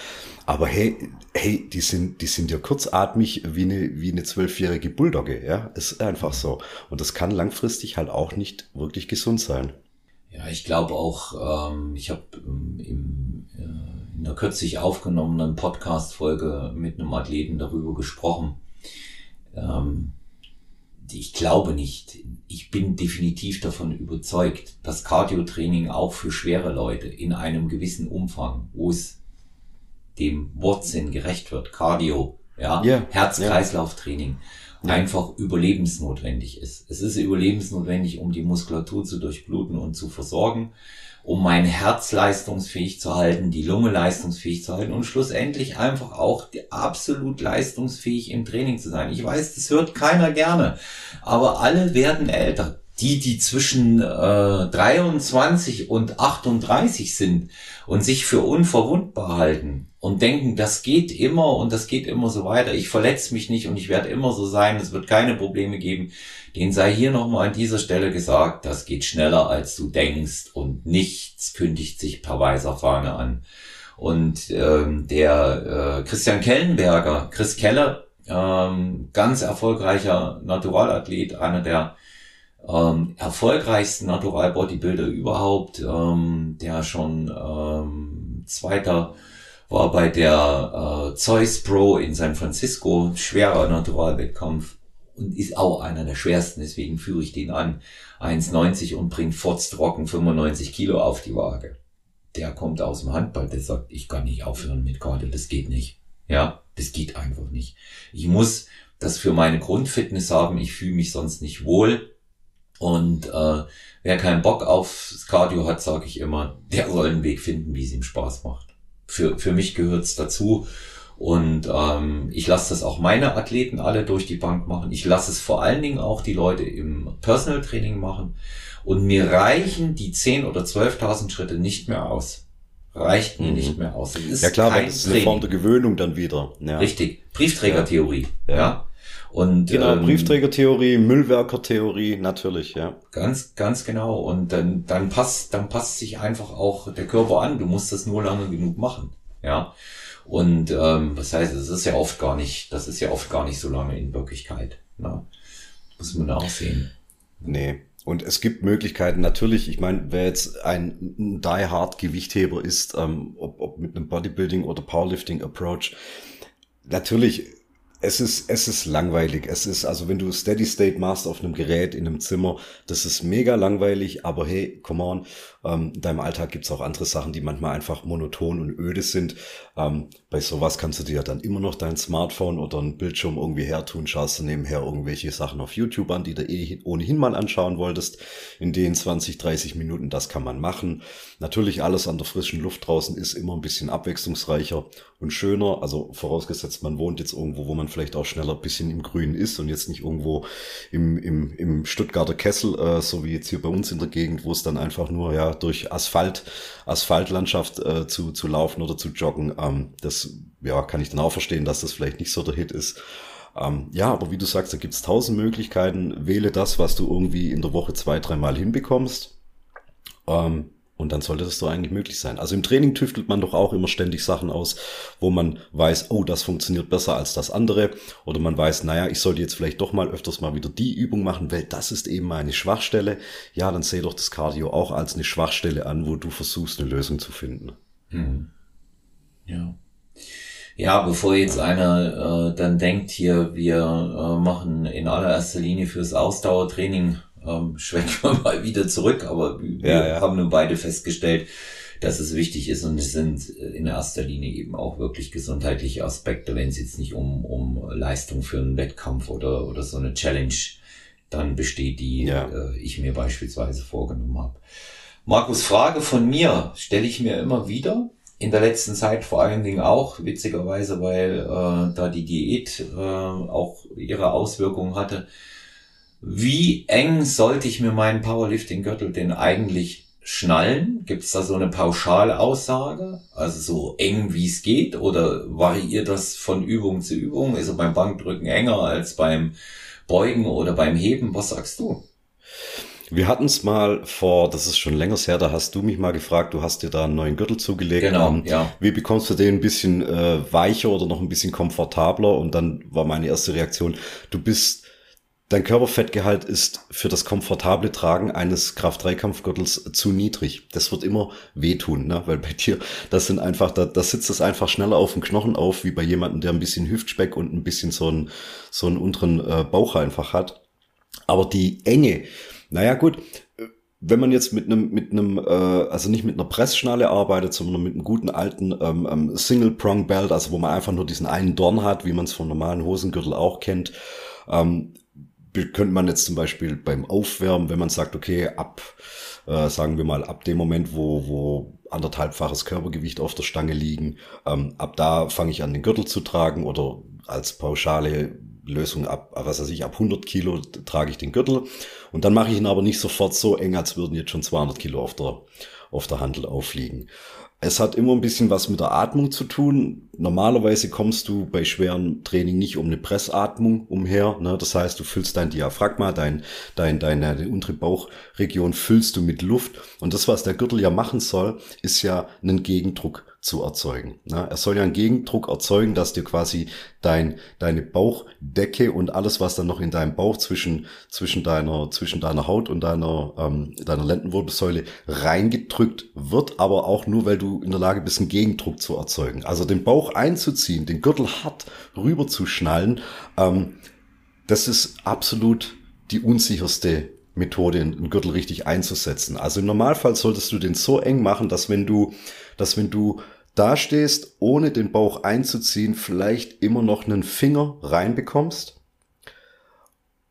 Aber hey, hey, die sind, die sind ja kurzatmig wie eine, wie eine zwölfjährige Bulldogge, ja. Ist einfach so. Und das kann langfristig halt auch nicht wirklich gesund sein. Ja, ich glaube auch, ähm, ich habe ähm, äh, in der kürzlich aufgenommenen Podcast-Folge mit einem Athleten darüber gesprochen. Ähm, ich glaube nicht. Ich bin definitiv davon überzeugt, dass Cardio-Training auch für schwere Leute in einem gewissen Umfang, wo es dem Wortsinn gerecht wird, Cardio, ja, yeah, Herz-Kreislauf-Training, yeah. einfach überlebensnotwendig ist. Es ist überlebensnotwendig, um die Muskulatur zu durchbluten und zu versorgen um mein Herz leistungsfähig zu halten, die Lunge leistungsfähig zu halten und schlussendlich einfach auch absolut leistungsfähig im Training zu sein. Ich weiß, das hört keiner gerne, aber alle werden älter. Die, die zwischen äh, 23 und 38 sind und sich für unverwundbar halten und denken, das geht immer und das geht immer so weiter. Ich verletze mich nicht und ich werde immer so sein. Es wird keine Probleme geben den sei hier nochmal an dieser Stelle gesagt, das geht schneller als du denkst und nichts kündigt sich per weißer Fahne an. Und ähm, der äh, Christian Kellenberger, Chris Keller, ähm, ganz erfolgreicher Naturalathlet, einer der ähm, erfolgreichsten Natural Bodybuilder überhaupt, ähm, der schon ähm, Zweiter war bei der äh, Zeus Pro in San Francisco, schwerer Naturalwettkampf und ist auch einer der schwersten, deswegen führe ich den an. 1,90 und bringt Fotztrocken 95 Kilo auf die Waage. Der kommt aus dem Handball, der sagt, ich kann nicht aufhören mit Cardio, das geht nicht. Ja, das geht einfach nicht. Ich muss das für meine Grundfitness haben. Ich fühle mich sonst nicht wohl. Und äh, wer keinen Bock aufs Cardio hat, sage ich immer, der soll einen Weg finden, wie es ihm Spaß macht. Für, für mich gehört's dazu. Und ähm, ich lasse das auch meine Athleten alle durch die Bank machen. Ich lasse es vor allen Dingen auch die Leute im Personal Training machen. Und mir reichen die 10.000 oder 12.000 Schritte nicht mehr aus. Reicht mir mhm. nicht mehr aus. ja klar, weil das ist eine Form der Gewöhnung dann wieder. Ja. Richtig. Briefträgertheorie. Ja. ja. Und, genau, ähm, Briefträgertheorie, Müllwerkertheorie, natürlich, ja. Ganz, ganz genau. Und dann, dann passt, dann passt sich einfach auch der Körper an. Du musst das nur lange genug machen. Ja. Und ähm, was heißt, das ist ja oft gar nicht, das ist ja oft gar nicht so lange in Wirklichkeit. Ne? Muss man auch sehen. Nee. Und es gibt Möglichkeiten, natürlich, ich meine, wer jetzt ein, ein Die-Hard-Gewichtheber ist, ähm, ob, ob mit einem Bodybuilding oder Powerlifting-Approach, natürlich es ist, es ist langweilig. Es ist, also wenn du Steady State machst auf einem Gerät in einem Zimmer, das ist mega langweilig, aber hey, come on, ähm, in deinem Alltag gibt's auch andere Sachen, die manchmal einfach monoton und öde sind. Ähm, bei sowas kannst du dir dann immer noch dein Smartphone oder ein Bildschirm irgendwie hertun, schaust du nebenher irgendwelche Sachen auf YouTube an, die du eh ohnehin mal anschauen wolltest, in den 20, 30 Minuten, das kann man machen. Natürlich alles an der frischen Luft draußen ist immer ein bisschen abwechslungsreicher und schöner, also vorausgesetzt, man wohnt jetzt irgendwo, wo man vielleicht auch schneller ein bisschen im Grünen ist und jetzt nicht irgendwo im, im, im Stuttgarter Kessel, äh, so wie jetzt hier bei uns in der Gegend, wo es dann einfach nur ja durch Asphalt, Asphaltlandschaft äh, zu, zu laufen oder zu joggen. Ähm, das ja, kann ich dann auch verstehen, dass das vielleicht nicht so der Hit ist. Ähm, ja, aber wie du sagst, da gibt's tausend Möglichkeiten. Wähle das, was du irgendwie in der Woche zwei, dreimal hinbekommst. Ähm, und dann sollte das doch eigentlich möglich sein. Also im Training tüftelt man doch auch immer ständig Sachen aus, wo man weiß, oh, das funktioniert besser als das andere. Oder man weiß, naja, ich sollte jetzt vielleicht doch mal öfters mal wieder die Übung machen, weil das ist eben meine Schwachstelle. Ja, dann sehe doch das Cardio auch als eine Schwachstelle an, wo du versuchst, eine Lösung zu finden. Hm. Ja. Ja, bevor jetzt einer äh, dann denkt, hier, wir äh, machen in allererster Linie fürs Ausdauertraining ähm, schwenken wir mal wieder zurück, aber wir ja, ja. haben nun beide festgestellt, dass es wichtig ist und es sind in erster Linie eben auch wirklich gesundheitliche Aspekte, wenn es jetzt nicht um, um Leistung für einen Wettkampf oder, oder so eine Challenge dann besteht, die ja. äh, ich mir beispielsweise vorgenommen habe. Markus, Frage von mir stelle ich mir immer wieder. In der letzten Zeit vor allen Dingen auch, witzigerweise, weil äh, da die Diät äh, auch ihre Auswirkungen hatte wie eng sollte ich mir meinen Powerlifting-Gürtel denn eigentlich schnallen? Gibt es da so eine Pauschalaussage? Also so eng wie es geht? Oder variiert das von Übung zu Übung? Ist er beim Bankdrücken enger als beim Beugen oder beim Heben? Was sagst du? Wir hatten es mal vor, das ist schon länger her, da hast du mich mal gefragt, du hast dir da einen neuen Gürtel zugelegt. Genau, um, ja. Wie bekommst du den ein bisschen äh, weicher oder noch ein bisschen komfortabler? Und dann war meine erste Reaktion, du bist Dein Körperfettgehalt ist für das komfortable Tragen eines Kraft-3-Kampfgürtels zu niedrig. Das wird immer wehtun, ne? weil bei dir, das sind einfach, da, da sitzt es einfach schneller auf dem Knochen auf, wie bei jemandem, der ein bisschen Hüftspeck und ein bisschen so einen, so einen unteren äh, Bauch einfach hat. Aber die Enge, naja gut, wenn man jetzt mit einem, mit einem, äh, also nicht mit einer Pressschnalle arbeitet, sondern mit einem guten alten ähm, ähm, Single-Prong-Belt, also wo man einfach nur diesen einen Dorn hat, wie man es vom normalen Hosengürtel auch kennt, ähm, könnte man jetzt zum Beispiel beim Aufwärmen, wenn man sagt, okay, ab, äh, sagen wir mal, ab dem Moment, wo, wo anderthalbfaches Körpergewicht auf der Stange liegen, ähm, ab da fange ich an, den Gürtel zu tragen oder als pauschale Lösung ab, was weiß ich, ab 100 Kilo trage ich den Gürtel und dann mache ich ihn aber nicht sofort so eng, als würden jetzt schon 200 Kilo auf der, auf der Handel aufliegen. Es hat immer ein bisschen was mit der Atmung zu tun. Normalerweise kommst du bei schwerem Training nicht um eine Pressatmung umher. Ne? Das heißt, du füllst dein Diaphragma, dein, dein, deine, deine untere Bauchregion füllst du mit Luft. Und das, was der Gürtel ja machen soll, ist ja einen Gegendruck zu erzeugen. Er soll ja einen Gegendruck erzeugen, dass dir quasi dein, deine Bauchdecke und alles, was dann noch in deinem Bauch zwischen, zwischen deiner, zwischen deiner Haut und deiner, ähm, deiner Lendenwirbelsäule reingedrückt wird, aber auch nur, weil du in der Lage bist, einen Gegendruck zu erzeugen. Also den Bauch einzuziehen, den Gürtel hart rüber zu schnallen, ähm, das ist absolut die unsicherste Methode, einen Gürtel richtig einzusetzen. Also im Normalfall solltest du den so eng machen, dass wenn du, dass wenn du dastehst, ohne den Bauch einzuziehen, vielleicht immer noch einen Finger reinbekommst.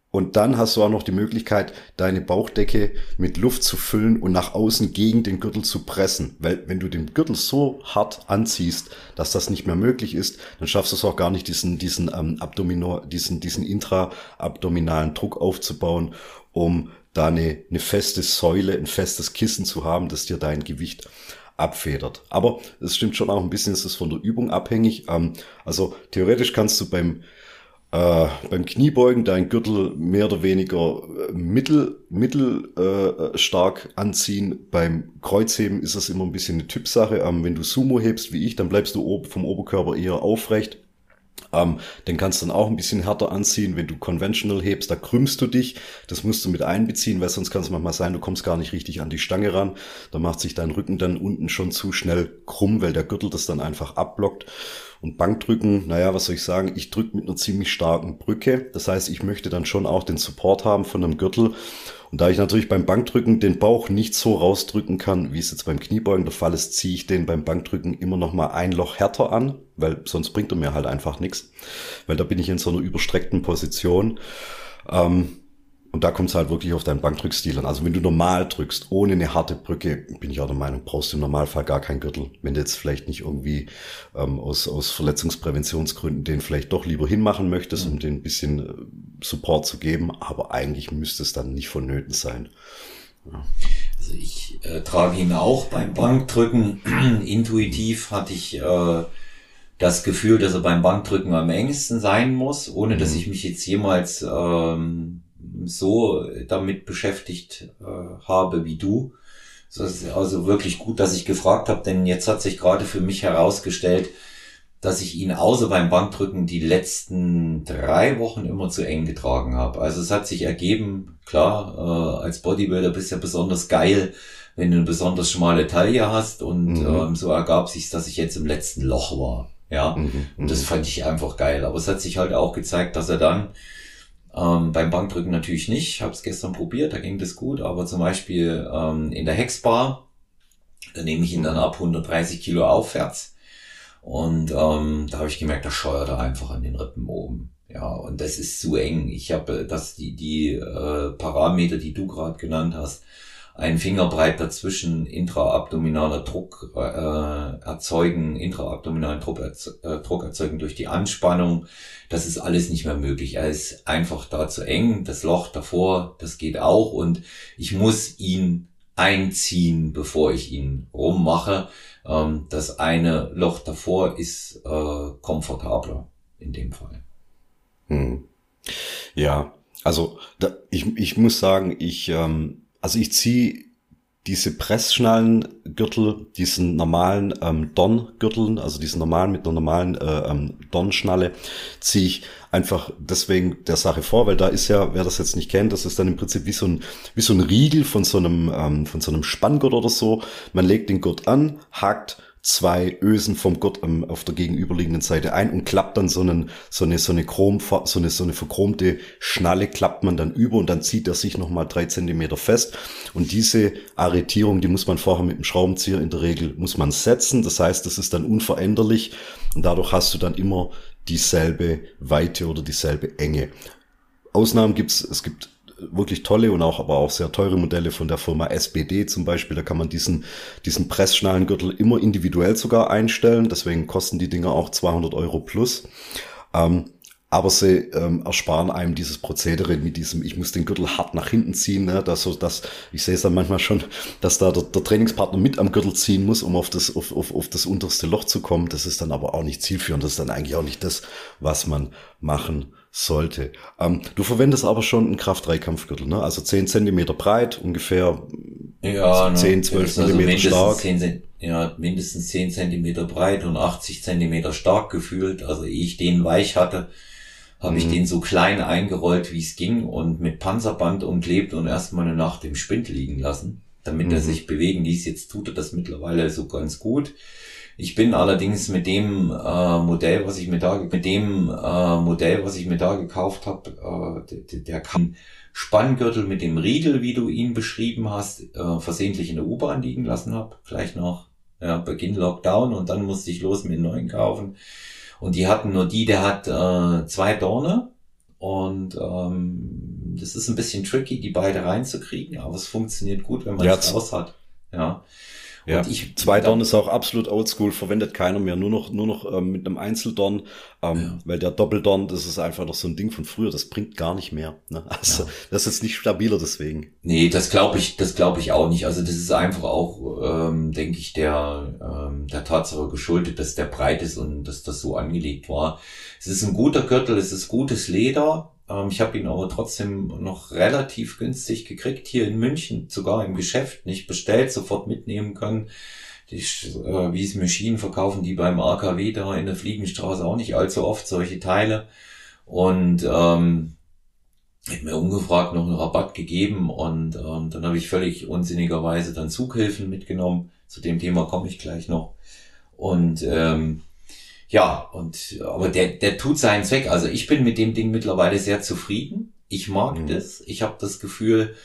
Und dann hast du auch noch die Möglichkeit, deine Bauchdecke mit Luft zu füllen und nach außen gegen den Gürtel zu pressen. Weil wenn du den Gürtel so hart anziehst, dass das nicht mehr möglich ist, dann schaffst du es auch gar nicht, diesen, diesen ähm, Abdominor, diesen, diesen intraabdominalen Druck aufzubauen, um da eine, eine feste Säule, ein festes Kissen zu haben, das dir dein Gewicht abfedert. Aber es stimmt schon auch ein bisschen, ist es von der Übung abhängig. Ähm, also theoretisch kannst du beim äh, beim Kniebeugen dein Gürtel mehr oder weniger äh, mittel, mittel äh, stark anziehen. Beim Kreuzheben ist das immer ein bisschen eine Typsache. Ähm, wenn du Sumo hebst wie ich, dann bleibst du vom Oberkörper eher aufrecht. Ähm, den kannst du dann auch ein bisschen härter anziehen. Wenn du conventional hebst, da krümmst du dich. Das musst du mit einbeziehen, weil sonst kann es manchmal sein, du kommst gar nicht richtig an die Stange ran. Da macht sich dein Rücken dann unten schon zu schnell krumm, weil der Gürtel das dann einfach abblockt. Und Bankdrücken, naja, was soll ich sagen, ich drücke mit einer ziemlich starken Brücke. Das heißt, ich möchte dann schon auch den Support haben von einem Gürtel. Und da ich natürlich beim Bankdrücken den Bauch nicht so rausdrücken kann, wie es jetzt beim Kniebeugen der Fall ist, ziehe ich den beim Bankdrücken immer noch mal ein Loch härter an, weil sonst bringt er mir halt einfach nichts. Weil da bin ich in so einer überstreckten Position. Ähm, und da kommt es halt wirklich auf deinen Bankdrückstil an. Also wenn du normal drückst, ohne eine harte Brücke, bin ich auch der Meinung, brauchst du im Normalfall gar keinen Gürtel. Wenn du jetzt vielleicht nicht irgendwie ähm, aus, aus Verletzungspräventionsgründen den vielleicht doch lieber hinmachen möchtest, mhm. um den ein bisschen äh, Support zu geben, aber eigentlich müsste es dann nicht vonnöten sein. Ja. Also ich äh, trage ihn auch beim Bankdrücken. Intuitiv hatte ich äh, das Gefühl, dass er beim Bankdrücken am engsten sein muss, ohne dass mhm. ich mich jetzt jemals ähm, so damit beschäftigt äh, habe wie du. Das ist also wirklich gut, dass ich gefragt habe, denn jetzt hat sich gerade für mich herausgestellt, dass ich ihn außer beim Bankdrücken die letzten drei Wochen immer zu eng getragen habe. Also es hat sich ergeben, klar, äh, als Bodybuilder bist du ja besonders geil, wenn du eine besonders schmale Taille hast und mhm. ähm, so ergab sich, dass ich jetzt im letzten Loch war. Ja, mhm. und das mhm. fand ich einfach geil. Aber es hat sich halt auch gezeigt, dass er dann ähm, beim Bankdrücken natürlich nicht. Ich habe es gestern probiert, da ging das gut. Aber zum Beispiel ähm, in der Hexbar, da nehme ich ihn dann ab 130 Kilo aufwärts. Und ähm, da habe ich gemerkt, da scheuert er einfach an den Rippen oben. Ja, und das ist zu eng. Ich habe das die die äh, Parameter, die du gerade genannt hast, ein Fingerbreit dazwischen intraabdominaler Druck äh, erzeugen, intraabdominalen Druck, äh, Druck erzeugen durch die Anspannung. Das ist alles nicht mehr möglich. Er ist einfach da zu eng. Das Loch davor, das geht auch und ich muss ihn einziehen, bevor ich ihn rummache. Ähm, das eine Loch davor ist äh, komfortabler in dem Fall. Hm. Ja, also da, ich, ich muss sagen, ich ähm, also ich ziehe diese Pressschnallengürtel, diesen normalen ähm, Dorngürteln, also diesen normalen mit einer normalen äh, ähm, Dornschnalle, ziehe ich einfach deswegen der Sache vor, weil da ist ja, wer das jetzt nicht kennt, das ist dann im Prinzip wie so ein, wie so ein Riegel von so einem, ähm, von so einem Spanngurt oder so. Man legt den Gurt an, hakt zwei Ösen vom Gurt ähm, auf der gegenüberliegenden Seite ein und klappt dann so, einen, so eine so eine Chrom, so eine so eine verchromte Schnalle klappt man dann über und dann zieht er sich noch mal drei Zentimeter fest und diese Arretierung, die muss man vorher mit dem Schraubenzieher in der Regel muss man setzen. Das heißt, das ist dann unveränderlich und dadurch hast du dann immer dieselbe Weite oder dieselbe Enge. Ausnahmen gibt's, es gibt wirklich tolle und auch aber auch sehr teure Modelle von der Firma SBD zum Beispiel. Da kann man diesen, diesen Pressschnallengürtel immer individuell sogar einstellen. Deswegen kosten die Dinger auch 200 Euro plus. Ähm, aber sie ähm, ersparen einem dieses Prozedere mit diesem, ich muss den Gürtel hart nach hinten ziehen, ne, dass so, dass, ich sehe es dann manchmal schon, dass da der, der, Trainingspartner mit am Gürtel ziehen muss, um auf das, auf, auf, auf das unterste Loch zu kommen. Das ist dann aber auch nicht zielführend. Das ist dann eigentlich auch nicht das, was man machen sollte. Ähm, du verwendest aber schon einen Kraft-3-Kampfgürtel, ne? Also 10 Zentimeter breit, ungefähr ja, 10, 12 also Millimeter stark. 10, ja, mindestens 10 Zentimeter breit und 80 Zentimeter stark gefühlt. Also ehe ich den weich hatte, habe mhm. ich den so klein eingerollt, wie es ging und mit Panzerband umklebt und erstmal eine Nacht im Spind liegen lassen, damit mhm. er sich bewegen ließ. Jetzt tut er das mittlerweile so ganz gut. Ich bin allerdings mit dem äh, Modell, was ich mir da mit dem äh, Modell, was ich mir da gekauft habe, äh, der, der kann Spanngürtel mit dem Riegel, wie du ihn beschrieben hast, äh, versehentlich in der U-Bahn liegen lassen habe, gleich nach ja, Beginn Lockdown und dann musste ich los mit den neuen kaufen. Und die hatten nur die, der hat äh, zwei Dorne und ähm, das ist ein bisschen tricky, die beide reinzukriegen, aber es funktioniert gut, wenn man es raus hat. Ja. Ja, Und ich- zwei Dorn ist auch absolut oldschool, verwendet keiner mehr, nur noch, nur noch ähm, mit einem Einzeldorn, ähm, Ja. weil der Doppeldorn, das ist einfach noch so ein Ding von früher, das bringt gar nicht mehr. Ne? Also Ja. das ist jetzt nicht stabiler deswegen. Nee, das glaube ich, das glaube ich auch nicht. Also das ist einfach auch, ähm, denke ich, der, ähm, der Tatsache geschuldet, dass der breit ist und dass das so angelegt war. Es ist ein guter Gürtel, es ist gutes Leder. Ähm, ich habe ihn aber trotzdem noch relativ günstig gekriegt, hier in München, sogar im Geschäft, nicht bestellt, sofort mitnehmen können. Die, äh, wie es Maschinen verkaufen, die beim AKW da in der Fliegenstraße auch nicht allzu oft solche Teile. Und ähm, hat mir ungefragt noch einen Rabatt gegeben und ähm, dann habe ich völlig unsinnigerweise dann Zughilfen mitgenommen. Zu dem Thema komme ich gleich noch. Und ähm, ja, und aber der, der tut seinen Zweck. Also ich bin mit dem Ding mittlerweile sehr zufrieden. Ich mag Mhm. das. Ich habe das Gefühl,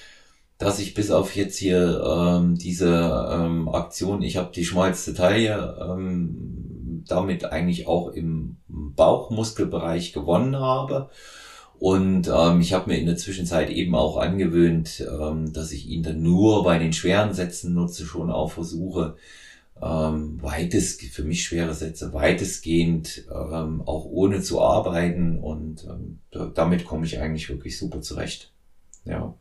dass ich bis auf jetzt hier ähm, diese ähm, Aktion, ich habe die schmalste Taille, ähm, damit eigentlich auch im Bauchmuskelbereich gewonnen habe. Und ähm, ich habe mir in der Zwischenzeit eben auch angewöhnt, ähm, dass ich ihn dann nur bei den schweren Sätzen nutze, schon auch versuche, ähm, weitest, für mich schwere Sätze, weitestgehend ähm, auch ohne zu arbeiten. Und ähm, da, damit komme ich eigentlich wirklich super zurecht. Ja.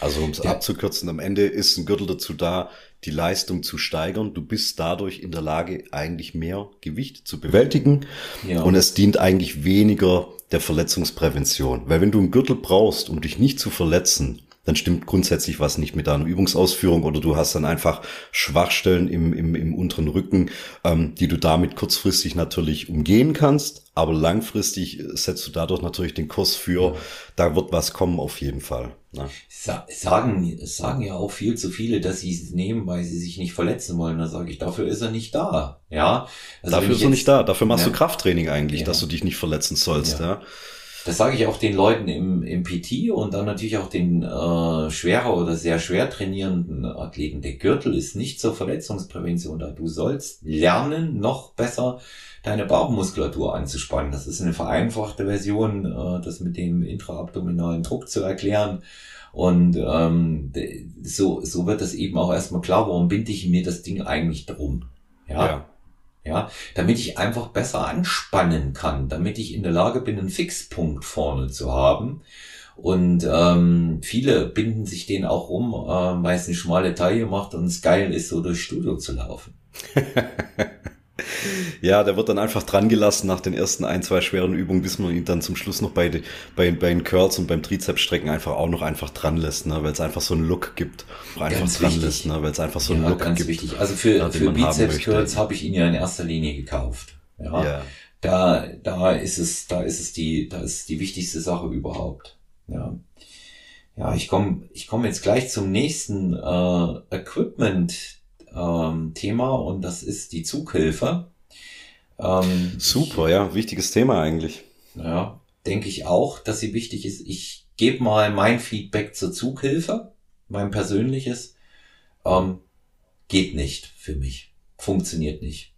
Also um es abzukürzen, am Ende ist ein Gürtel dazu da, die Leistung zu steigern. Du bist dadurch in der Lage, eigentlich mehr Gewicht zu bewältigen. ja. Und es dient eigentlich weniger der Verletzungsprävention. Weil wenn du einen Gürtel brauchst, um dich nicht zu verletzen, dann stimmt grundsätzlich was nicht mit deiner Übungsausführung oder du hast dann einfach Schwachstellen im, im, im unteren Rücken, ähm, die du damit kurzfristig natürlich umgehen kannst, aber langfristig äh, setzt du dadurch natürlich den Kurs für, da wird was kommen auf jeden Fall. Ne? Sa sagen, sagen ja auch viel zu viele, dass sie es nehmen, weil sie sich nicht verletzen wollen. Da sage ich, dafür ist er nicht da. Ja. Also dafür ist er nicht da, dafür machst Ja. du Krafttraining eigentlich, Ja. dass du dich nicht verletzen sollst. Ja. Ja. Das sage ich auch den Leuten im, im PT und dann natürlich auch den äh, schwerer oder sehr schwer trainierenden Athleten. Der Gürtel ist nicht zur Verletzungsprävention da. Du sollst lernen, noch besser deine Bauchmuskulatur anzuspannen. Das ist eine vereinfachte Version, äh, das mit dem intraabdominalen Druck zu erklären. Und ähm, so, so wird das eben auch erstmal klar, warum binde ich mir das Ding eigentlich drum. Ja, ja. Ja, damit ich einfach besser anspannen kann, damit ich in der Lage bin, einen Fixpunkt vorne zu haben. Und ähm, viele binden sich den auch um, ähm, weil es eine schmale Taille macht und es geil ist, so durchs Studio zu laufen. Ja, der wird dann einfach dran gelassen nach den ersten ein, zwei schweren Übungen, bis man ihn dann zum Schluss noch bei, bei, bei den Curls und beim Trizepsstrecken einfach auch noch einfach dran lässt, ne, weil es einfach so einen Look gibt. Einfach Ganz dran wichtig. lässt, ne, weil es einfach so einen ja, Look ganz gibt. wichtig. Also für, ja, für Bizeps. Curls habe ich ihn ja in erster Linie gekauft. Ja, Ja. da, da ist es, da ist es die, da ist die wichtigste Sache überhaupt. Ja. Ja, ich komme ich komm jetzt gleich zum nächsten äh, Equipment-Thema und das ist die Zughilfe. Ähm, Super, ja, wichtiges Thema eigentlich. ja, denke ich auch, dass sie wichtig ist. Ich gebe mal mein Feedback zur Zughilfe, mein persönliches. Ähm, geht nicht für mich. Funktioniert nicht.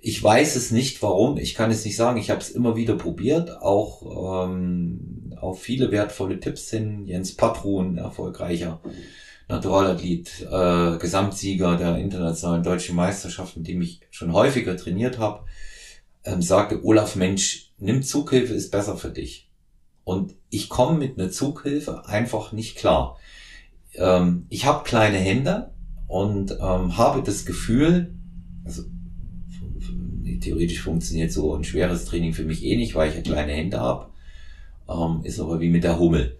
Ich weiß es nicht, warum. Ich kann es nicht sagen. Ich habe es immer wieder probiert, auch ähm, auf viele wertvolle Tipps hin. Jens Patrun, erfolgreicher Naturalathlet, äh, Gesamtsieger der internationalen deutschen Meisterschaft, mit dem ich schon häufiger trainiert habe, ähm, sagte, Olaf Mensch, nimm Zughilfe, ist besser für dich. Und ich komme mit einer Zughilfe einfach nicht klar. Ähm, ich habe kleine Hände und ähm, habe das Gefühl, also theoretisch funktioniert so ein schweres Training für mich eh nicht, weil ich ja kleine Hände habe. Ähm, ist aber wie mit der Hummel.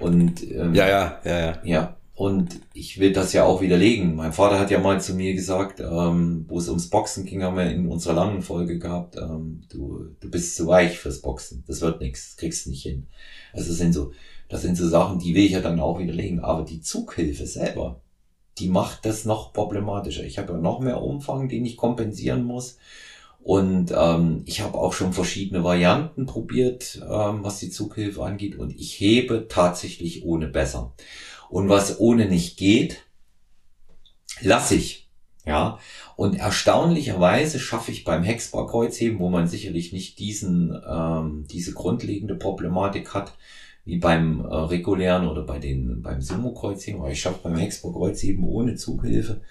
Und ähm, Ja, ja, ja, ja. ja, und ich will das ja auch widerlegen. Mein Vater hat ja mal zu mir gesagt, ähm, wo es ums Boxen ging, haben wir in unserer langen Folge gehabt, ähm, du, du bist zu weich fürs Boxen. Das wird nichts, kriegst nicht hin. Also das sind so, das sind so Sachen, die will ich ja dann auch widerlegen. Aber die Zughilfe selber, die macht das noch problematischer. Ich habe ja noch mehr Umfang, den ich kompensieren muss. Und ähm, ich habe auch schon verschiedene Varianten probiert, ähm, was die Zughilfe angeht. Und ich hebe tatsächlich ohne besser. Und was ohne nicht geht, lasse ich. Ja, und erstaunlicherweise schaffe ich beim Hexbar-Kreuzheben, wo man sicherlich nicht diesen, ähm, diese grundlegende Problematik hat, wie beim äh, regulären oder bei den, beim Sumo-Kreuzheben, aber ich schaffe beim Hexbar-Kreuzheben ohne Zughilfe,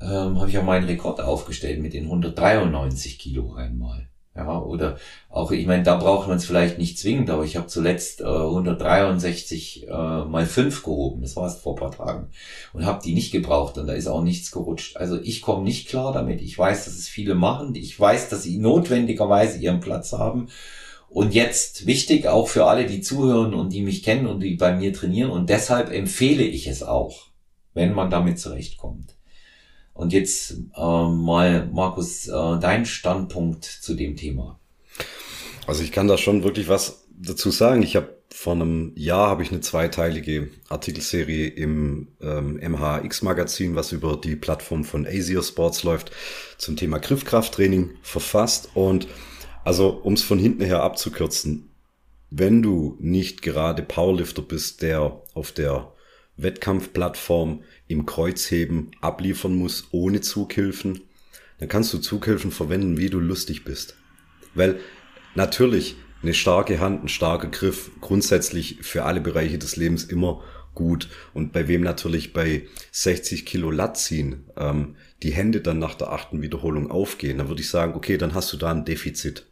ähm, habe ich ja meinen Rekord aufgestellt mit den 193 Kilo einmal. Ja, oder auch, ich meine, da braucht man es vielleicht nicht zwingend, aber ich habe zuletzt äh, 163 äh, mal 5 gehoben, das war es vor paar Tagen, und habe die nicht gebraucht und da ist auch nichts gerutscht. Also ich komme nicht klar damit. Ich weiß, dass es viele machen, ich weiß, dass sie notwendigerweise ihren Platz haben. Und jetzt wichtig auch für alle, die zuhören und die mich kennen und die bei mir trainieren. Und deshalb empfehle ich es auch, wenn man damit zurechtkommt. Und jetzt äh, mal, Markus, äh, dein Standpunkt zu dem Thema. Also ich kann da schon wirklich was dazu sagen. Ich habe vor einem Jahr habe ich eine zweiteilige Artikelserie im ähm, MHX-Magazin, was über die Plattform von Asia Sports läuft, zum Thema Griffkrafttraining verfasst. Und also, um es von hinten her abzukürzen, wenn du nicht gerade Powerlifter bist, der auf der Wettkampfplattform im Kreuzheben abliefern muss ohne Zughilfen, dann kannst du Zughilfen verwenden, wie du lustig bist. Weil natürlich eine starke Hand, ein starker Griff grundsätzlich für alle Bereiche des Lebens immer gut. Und bei wem natürlich bei 60 Kilo Lat ziehen ähm, die Hände dann nach der achten Wiederholung aufgehen, dann würde ich sagen, okay, dann hast du da ein Defizit.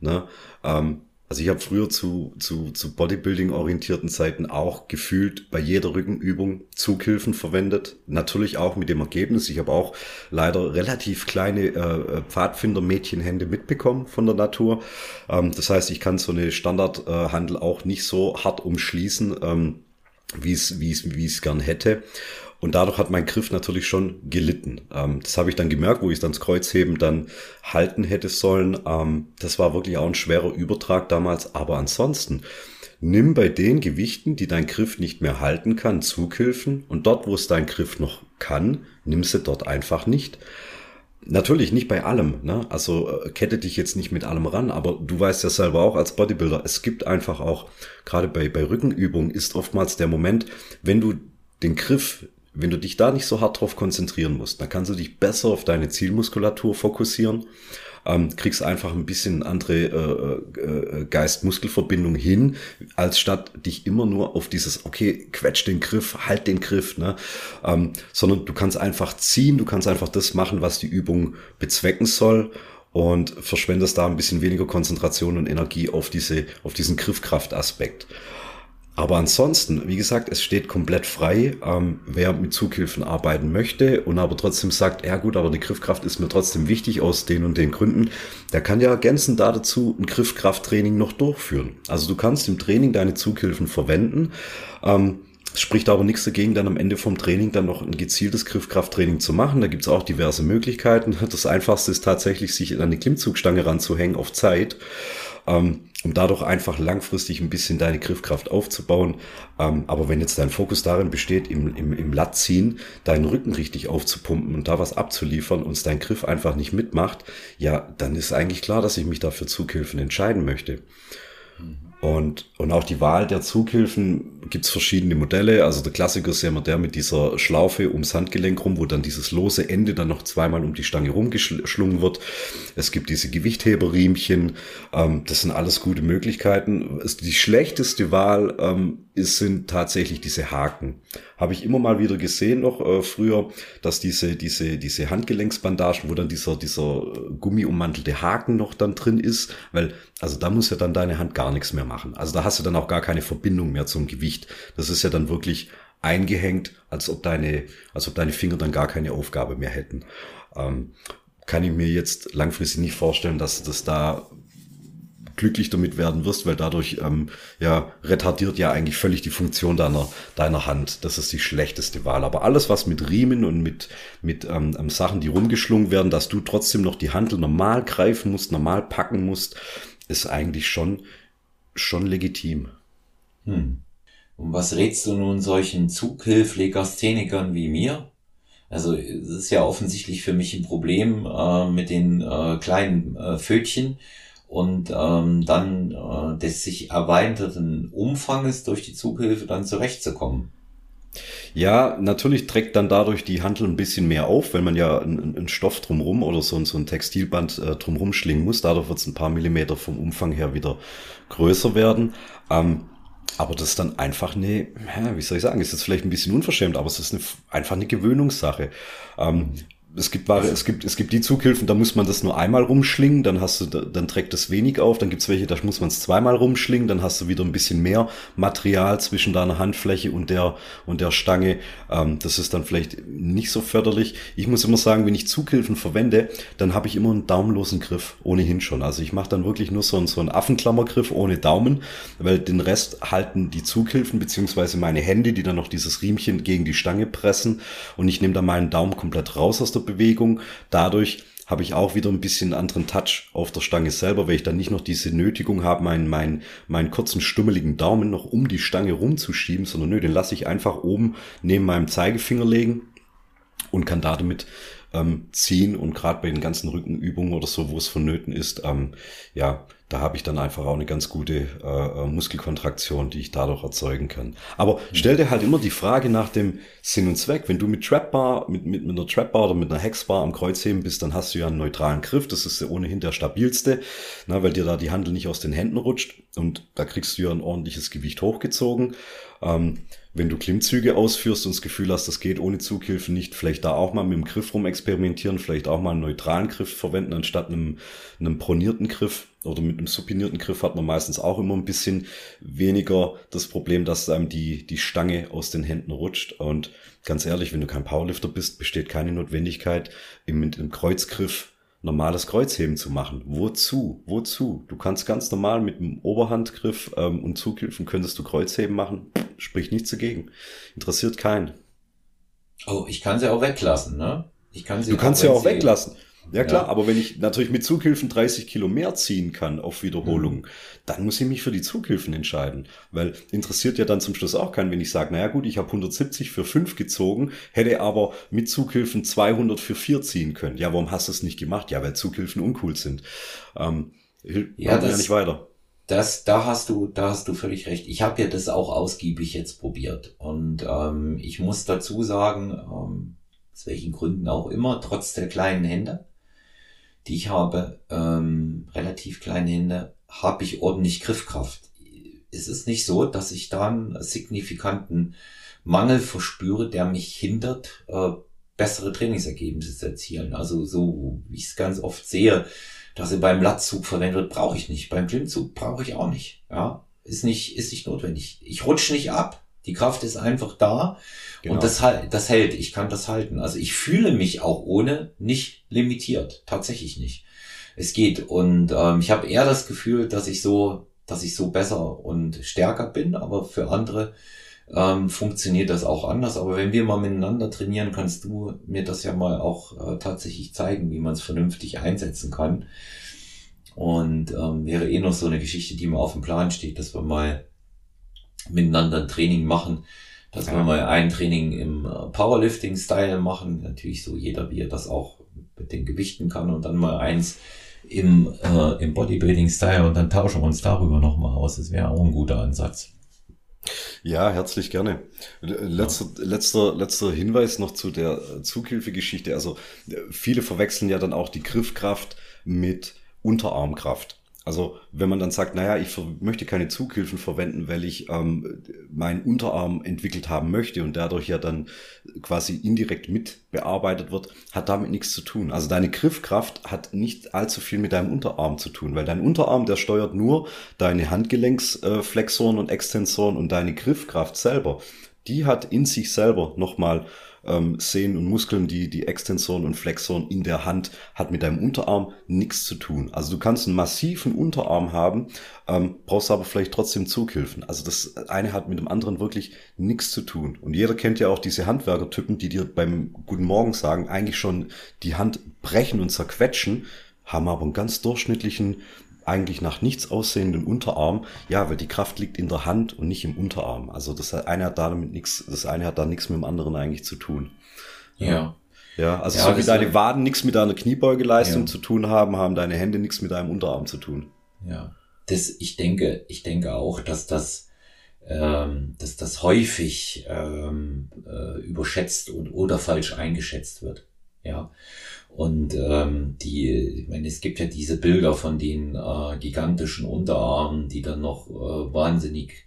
Ne? Ähm, also ich habe früher zu, zu, zu Bodybuilding-orientierten Zeiten auch gefühlt bei jeder Rückenübung Zughilfen verwendet. Natürlich auch mit dem Ergebnis. Ich habe auch leider relativ kleine äh, Pfadfinder-Mädchenhände mitbekommen von der Natur. Ähm, das heißt, ich kann so eine Standardhandel äh, auch nicht so hart umschließen, ähm, wie es wie es wie es gern hätte. Und dadurch hat mein Griff natürlich schon gelitten. Ähm, das habe ich dann gemerkt, wo ich dann das Kreuzheben dann halten hätte sollen. Ähm, das war wirklich auch ein schwerer Übertrag damals. Aber ansonsten, nimm bei den Gewichten, die dein Griff nicht mehr halten kann, Zughilfen. Und dort, wo es dein Griff noch kann, nimm sie dort einfach nicht. Natürlich nicht bei allem, ne? Also äh, kette dich jetzt nicht mit allem ran, aber du weißt ja selber auch als Bodybuilder, es gibt einfach auch, gerade bei, bei Rückenübungen ist oftmals der Moment, wenn du den Griff wenn du dich da nicht so hart drauf konzentrieren musst, dann kannst du dich besser auf deine Zielmuskulatur fokussieren, ähm, kriegst einfach ein bisschen andere äh, äh, Geist-Muskelverbindung hin, als statt dich immer nur auf dieses, okay, quetsch den Griff, halt den Griff, ne? Ähm, sondern du kannst einfach ziehen, du kannst einfach das machen, was die Übung bezwecken soll und verschwendest da ein bisschen weniger Konzentration und Energie auf diese, auf diesen Griffkraftaspekt. Aber ansonsten, wie gesagt, es steht komplett frei, ähm, wer mit Zughilfen arbeiten möchte und aber trotzdem sagt, ja gut, aber die Griffkraft ist mir trotzdem wichtig aus den und den Gründen, der kann ja ergänzend da dazu ein Griffkrafttraining noch durchführen. Also du kannst im Training deine Zughilfen verwenden. Ähm, spricht aber nichts dagegen, dann am Ende vom Training dann noch ein gezieltes Griffkrafttraining zu machen. Da gibt es auch diverse Möglichkeiten. Das Einfachste ist tatsächlich, sich an eine Klimmzugstange ranzuhängen auf Zeit ähm, um dadurch einfach langfristig ein bisschen deine Griffkraft aufzubauen. Ähm, aber wenn jetzt dein Fokus darin besteht, im, im, im Lattziehen deinen Rücken richtig aufzupumpen und da was abzuliefern und dein Griff einfach nicht mitmacht, ja, dann ist eigentlich klar, dass ich mich dafür Zughilfen entscheiden möchte. Mhm. Und, und auch die Wahl der Zughilfen gibt's verschiedene Modelle. Also der Klassiker ist ja immer der mit dieser Schlaufe ums Handgelenk rum, wo dann dieses lose Ende dann noch zweimal um die Stange rumgeschlungen wird. Es gibt diese Gewichtheberriemchen. Ähm, das sind alles gute Möglichkeiten. Die schlechteste Wahl ähm, ist, sind tatsächlich diese Haken. Habe ich immer mal wieder gesehen noch äh, früher, dass diese, diese, diese Handgelenksbandagen, wo dann dieser, dieser gummiummantelte Haken noch dann drin ist, weil, also da muss ja dann deine Hand gar nichts mehr machen. Also da hast du dann auch gar keine Verbindung mehr zum Gewicht. Das ist ja dann wirklich eingehängt, als ob deine, als ob deine Finger dann gar keine Aufgabe mehr hätten. Ähm, kann ich mir jetzt langfristig nicht vorstellen, dass das da glücklich damit werden wirst, weil dadurch ähm, ja retardiert ja eigentlich völlig die Funktion deiner deiner Hand. Das ist die schlechteste Wahl. Aber alles, was mit Riemen und mit mit ähm, ähm Sachen, die rumgeschlungen werden, dass du trotzdem noch die Handel normal greifen musst, normal packen musst, ist eigentlich schon schon legitim. Hm. Und was rätst du nun solchen Zughilflegasthenikern wie mir? Also es ist ja offensichtlich für mich ein Problem äh, mit den äh, kleinen äh, Fötchen und ähm, dann äh, des sich erweiterten Umfanges durch die Zughilfe dann zurechtzukommen. Ja, natürlich trägt dann dadurch die Handel ein bisschen mehr auf, wenn man ja einen Stoff drumrum oder so, so ein Textilband äh, drumrum schlingen muss. Dadurch wird es ein paar Millimeter vom Umfang her wieder größer werden. Ähm, aber das ist dann einfach eine, wie soll ich sagen, ist jetzt vielleicht ein bisschen unverschämt, aber es ist eine, einfach eine Gewöhnungssache. Ähm, es gibt Ware, es gibt, es gibt die Zughilfen, da muss man das nur einmal rumschlingen, dann hast du, dann trägt das wenig auf, dann gibt's welche, da muss man es zweimal rumschlingen, dann hast du wieder ein bisschen mehr Material zwischen deiner Handfläche und der, und der Stange. Ähm, das ist dann vielleicht nicht so förderlich. Ich muss immer sagen, wenn ich Zughilfen verwende, dann habe ich immer einen daumenlosen Griff, ohnehin schon. Also ich mache dann wirklich nur so einen, so einen Affenklammergriff ohne Daumen, weil den Rest halten die Zughilfen, beziehungsweise meine Hände, die dann noch dieses Riemchen gegen die Stange pressen und ich nehme dann meinen Daumen komplett raus aus der Bewegung. Dadurch habe ich auch wieder ein bisschen anderen Touch auf der Stange selber, weil ich dann nicht noch diese Nötigung habe, meinen, meinen, meinen kurzen stummeligen Daumen noch um die Stange rumzuschieben, sondern nö, den lasse ich einfach oben neben meinem Zeigefinger legen und kann damit ähm, ziehen und gerade bei den ganzen Rückenübungen oder so, wo es vonnöten ist, ähm, ja, da habe ich dann einfach auch eine ganz gute äh, äh, Muskelkontraktion, die ich dadurch erzeugen kann. Aber stell dir halt immer die Frage nach dem Sinn und Zweck. Wenn du mit Trapbar, mit, mit, mit einer Trapbar oder mit einer Hexbar am Kreuzheben bist, dann hast du ja einen neutralen Griff. Das ist ja ohnehin der stabilste, na, weil dir da die Handel nicht aus den Händen rutscht und da kriegst du ja ein ordentliches Gewicht hochgezogen. Ähm, wenn du Klimmzüge ausführst und das Gefühl hast, das geht ohne Zughilfen nicht, vielleicht da auch mal mit dem Griff rum experimentieren, vielleicht auch mal einen neutralen Griff verwenden anstatt einem, einem pronierten Griff oder mit einem supinierten Griff hat man meistens auch immer ein bisschen weniger das Problem, dass einem die, die Stange aus den Händen rutscht. Und ganz ehrlich, wenn du kein Powerlifter bist, besteht keine Notwendigkeit, mit einem Kreuzgriff normales Kreuzheben zu machen. Wozu? Wozu? Du kannst ganz normal mit dem Oberhandgriff ähm, und Zughilfen könntest du Kreuzheben machen. Sprich nichts dagegen. Interessiert keinen. Oh, ich kann sie auch weglassen, ne? Ich kann sie du kannst sie auch weglassen. Ja klar, ja. aber wenn ich natürlich mit Zughilfen 30 Kilo mehr ziehen kann auf Wiederholung, mhm. dann muss ich mich für die Zughilfen entscheiden. Weil interessiert ja dann zum Schluss auch keinen, wenn ich sage, naja gut, ich habe 170 für 5 gezogen, hätte aber mit Zughilfen 200 für 4 ziehen können. Ja, warum hast du es nicht gemacht? Ja, weil Zughilfen uncool sind. Ähm, ja, das, ja nicht weiter. Das, da hast du, da hast du völlig recht. Ich habe ja das auch ausgiebig jetzt probiert. Und ähm, ich muss dazu sagen, ähm, aus welchen Gründen auch immer, trotz der kleinen Hände, die ich habe, ähm, relativ kleine Hände, habe ich ordentlich Griffkraft. Es ist nicht so, dass ich da einen signifikanten Mangel verspüre, der mich hindert, äh, bessere Trainingsergebnisse zu erzielen. Also so, wie ich es ganz oft sehe, dass er beim Latzug verwendet wird, brauche ich nicht. Beim Klimmzug brauche ich auch nicht. Ja, ist nicht, ist nicht notwendig. Ich rutsche nicht ab. Die Kraft ist einfach da genau. und das, das hält. Ich kann das halten. Also ich fühle mich auch ohne nicht limitiert. Tatsächlich nicht. Es geht. Und ähm, ich habe eher das Gefühl, dass ich so, dass ich so besser und stärker bin, aber für andere ähm, funktioniert das auch anders. Aber wenn wir mal miteinander trainieren, kannst du mir das ja mal auch äh, tatsächlich zeigen, wie man es vernünftig einsetzen kann. Und ähm, wäre eh noch so eine Geschichte, die mal auf dem Plan steht, dass wir mal miteinander ein Training machen, dass ja. wir mal ein Training im äh, Powerlifting-Style machen, natürlich so jeder, wie er das auch mit den Gewichten kann und dann mal eins im, äh, im Bodybuilding-Style und dann tauschen wir uns darüber nochmal aus. Das wäre auch ein guter Ansatz. Ja, herzlich gerne. Letzter, ja. letzter, letzter Hinweis noch zu der Zughilfegeschichte. Also viele verwechseln ja dann auch die Griffkraft mit Unterarmkraft. Also wenn man dann sagt, naja, ich möchte keine Zughilfen verwenden, weil ich ähm, meinen Unterarm entwickelt haben möchte und dadurch ja dann quasi indirekt mit bearbeitet wird, hat damit nichts zu tun. Also deine Griffkraft hat nicht allzu viel mit deinem Unterarm zu tun, weil dein Unterarm, der steuert nur deine Handgelenksflexoren und Extensoren und deine Griffkraft selber. Die hat in sich selber nochmal ähm, Sehnen und Muskeln, die, die Extensoren und Flexoren in der Hand, hat mit deinem Unterarm nichts zu tun. Also du kannst einen massiven Unterarm haben, ähm, brauchst aber vielleicht trotzdem Zughilfen. Also das eine hat mit dem anderen wirklich nichts zu tun. Und jeder kennt ja auch diese Handwerkertypen, die dir beim Guten Morgen sagen, eigentlich schon die Hand brechen und zerquetschen, haben aber einen ganz durchschnittlichen eigentlich nach nichts aussehenden Unterarm. Ja, weil die Kraft liegt in der Hand und nicht im Unterarm. Also das eine hat damit nichts, das eine hat da nichts mit dem anderen eigentlich zu tun. Ja. Ja, also ja, so wie deine Waden nichts mit deiner Kniebeugeleistung ja. zu tun haben, haben deine Hände nichts mit deinem Unterarm zu tun. Ja. Das, ich denke, ich denke auch, dass das ähm, dass das häufig ähm, äh, überschätzt und oder falsch eingeschätzt wird. Ja. Und ähm, die, ich meine, es gibt ja diese Bilder von den äh, gigantischen Unterarmen, die dann noch äh, wahnsinnig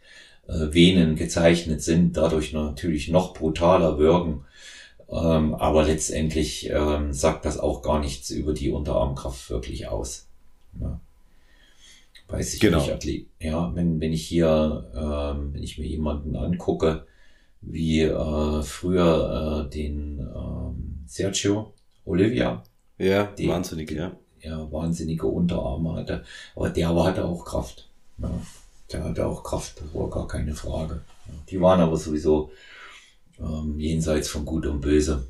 äh, Venen gezeichnet sind, dadurch natürlich noch brutaler wirken. Ähm, aber letztendlich ähm, sagt das auch gar nichts über die Unterarmkraft wirklich aus. Ja. Weiß ich genau. nicht, Athlet. Ja, wenn, wenn ich hier, ähm, wenn ich mir jemanden angucke, wie äh, früher äh, den ähm, Sergio Olivia. Ja, den, wahnsinnig, ja. Ja, wahnsinnige Unterarme hatte. Aber der aber hatte auch Kraft. Ja, der hatte auch Kraft, war gar keine Frage. Ja, die waren aber sowieso ähm, jenseits von Gut und Böse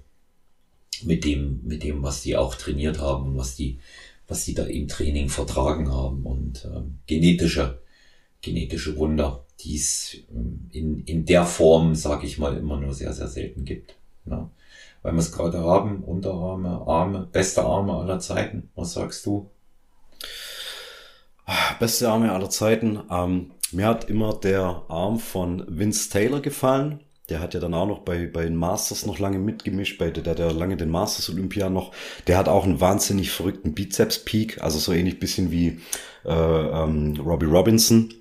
mit dem, mit dem, was die auch trainiert haben und was die, was die da im Training vertragen haben und ähm, genetische, genetische Wunder, die es ähm, in, in der Form, sage ich mal, immer nur sehr, sehr selten gibt. Ja. Weil wir es gerade haben, Unterarme, Arme, beste Arme aller Zeiten. Was sagst du? Beste Arme aller Zeiten. Ähm, mir hat immer der Arm von Vince Taylor gefallen. Der hat ja dann auch noch bei, bei den Masters noch lange mitgemischt, bei der, der lange den Masters Olympia noch. Der hat auch einen wahnsinnig verrückten Bizeps Peak, also so ähnlich bisschen wie äh, ähm, Robbie Robinson.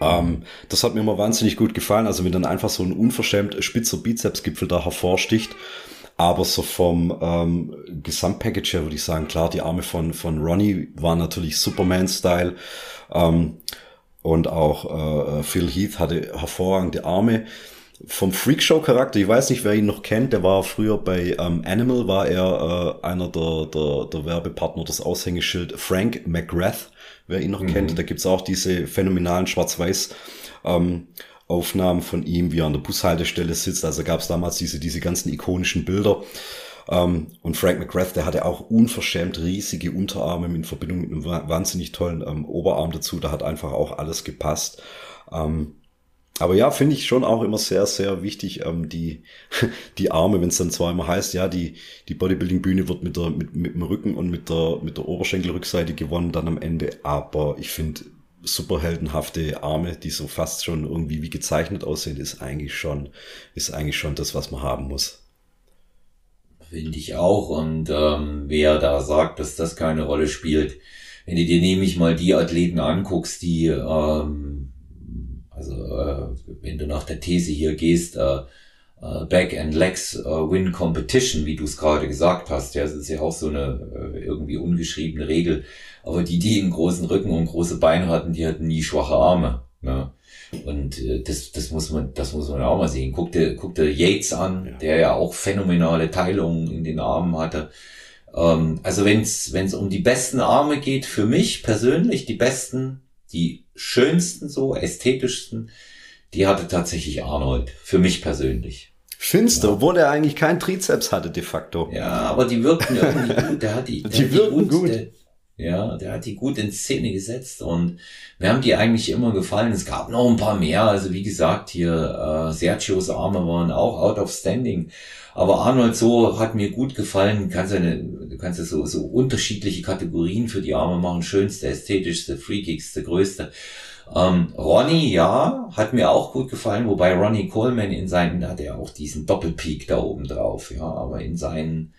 Ähm, das hat mir immer wahnsinnig gut gefallen. Also wenn dann einfach so ein unverschämt spitzer Bizepsgipfel da hervorsticht. Aber so vom ähm, Gesamtpackage her würde ich sagen, klar, die Arme von, von Ronnie waren natürlich Superman-Style. Ähm, und auch äh, Phil Heath hatte hervorragende Arme vom Freakshow-Charakter, ich weiß nicht, wer ihn noch kennt, der war früher bei ähm, Animal, war er äh, einer der, der, der Werbepartner, das Aushängeschild Frank McGrath, wer ihn noch mhm. kennt. Da gibt's auch diese phänomenalen Schwarz-Weiß ähm, Aufnahmen von ihm, wie er an der Bushaltestelle sitzt. Also gab's damals diese, diese ganzen ikonischen Bilder. Um, ähm, und Frank McGrath, der hatte auch unverschämt riesige Unterarme in Verbindung mit einem wahnsinnig tollen ähm, Oberarm dazu. Da hat einfach auch alles gepasst. Ähm, aber ja, finde ich schon auch immer sehr, sehr wichtig, ähm, die, die Arme, wenn es dann zwar immer heißt, ja, die, die Bodybuilding-Bühne wird mit, der, mit, mit dem Rücken und mit der, mit der Oberschenkelrückseite gewonnen dann am Ende. Aber ich finde, superheldenhafte Arme, die so fast schon irgendwie wie gezeichnet aussehen, ist eigentlich schon, ist eigentlich schon das, was man haben muss. Finde ich auch. Und ähm, wer da sagt, dass das keine Rolle spielt, wenn du dir nämlich mal die Athleten anguckst, die ähm, also äh, wenn du nach der These hier gehst, äh, äh, Back and Legs äh, Win Competition, wie du es gerade gesagt hast, ja, das ist ja auch so eine äh, irgendwie ungeschriebene Regel. Aber die, die einen großen Rücken und große Beine hatten, die hatten nie schwache Arme. Ne? Und äh, das, das muss man, das muss man auch mal sehen. Guck dir, guck dir Yates an, ja. der ja auch phänomenale Teilungen in den Armen hatte. Ähm, also wenn es um die besten Arme geht, für mich persönlich die besten die schönsten, so ästhetischsten, die hatte tatsächlich Arnold. Für mich persönlich. Findest du, ja. obwohl er eigentlich keinen Trizeps hatte de facto. Ja, aber die wirkten irgendwie gut. Der hat die, der die wirken gut. Der, ja, der hat die gut in Szene gesetzt und mir haben die eigentlich immer gefallen. Es gab noch ein paar mehr. Also wie gesagt, hier äh, Sergios Arme waren auch out of standing. Aber Arnold so hat mir gut gefallen. Du kannst eine, du kannst ja so, so unterschiedliche Kategorien für die Arme machen. Schönste, ästhetischste, freakigste, größte. Ähm, Ronnie, ja, hat mir auch gut gefallen, wobei Ronnie Coleman in seinen, da hat er auch diesen Doppelpeak da oben drauf, ja, aber in seinen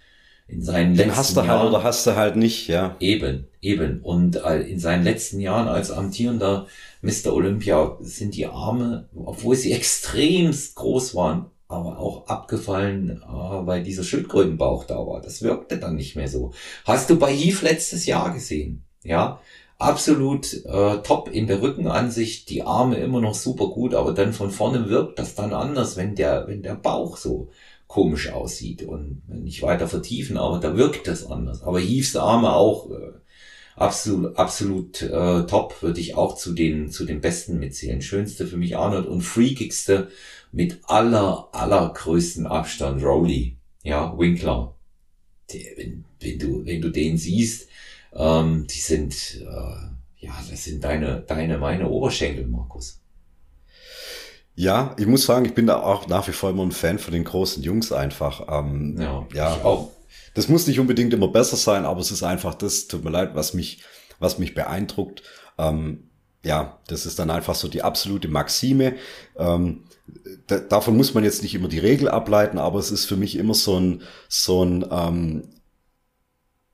in seinen Den letzten hast du halt oder hast du halt nicht, ja. Eben, eben. Und äh, in seinen letzten Jahren als amtierender Mr. Olympia sind die Arme, obwohl sie extremst groß waren, aber auch abgefallen, äh, weil dieser Schildkrötenbauch da war. Das wirkte dann nicht mehr so. Hast du bei Heath letztes Jahr gesehen? Ja, absolut äh, top in der Rückenansicht, die Arme immer noch super gut, aber dann von vorne wirkt das dann anders, wenn der, wenn der Bauch so komisch aussieht und nicht weiter vertiefen, aber da wirkt das anders. Aber Heaves Arme auch äh, absolut, absolut äh, top, würde ich auch zu den, zu den besten mitzählen. Schönste für mich Arnold und freakigste mit aller, allergrößten Abstand Rowley, ja, Winkler. Der, wenn, wenn du, wenn du den siehst, ähm, die sind, äh, ja, das sind deine, deine, meine Oberschenkel, Markus. Ja, ich muss sagen, ich bin da auch nach wie vor immer ein Fan von den großen Jungs einfach. Ähm, ja, ja, auch. Das muss nicht unbedingt immer besser sein, aber es ist einfach das, tut mir leid, was mich, was mich beeindruckt. Ähm, ja, das ist dann einfach so die absolute Maxime. Ähm, da, davon muss man jetzt nicht immer die Regel ableiten, aber es ist für mich immer so ein, so ein ähm,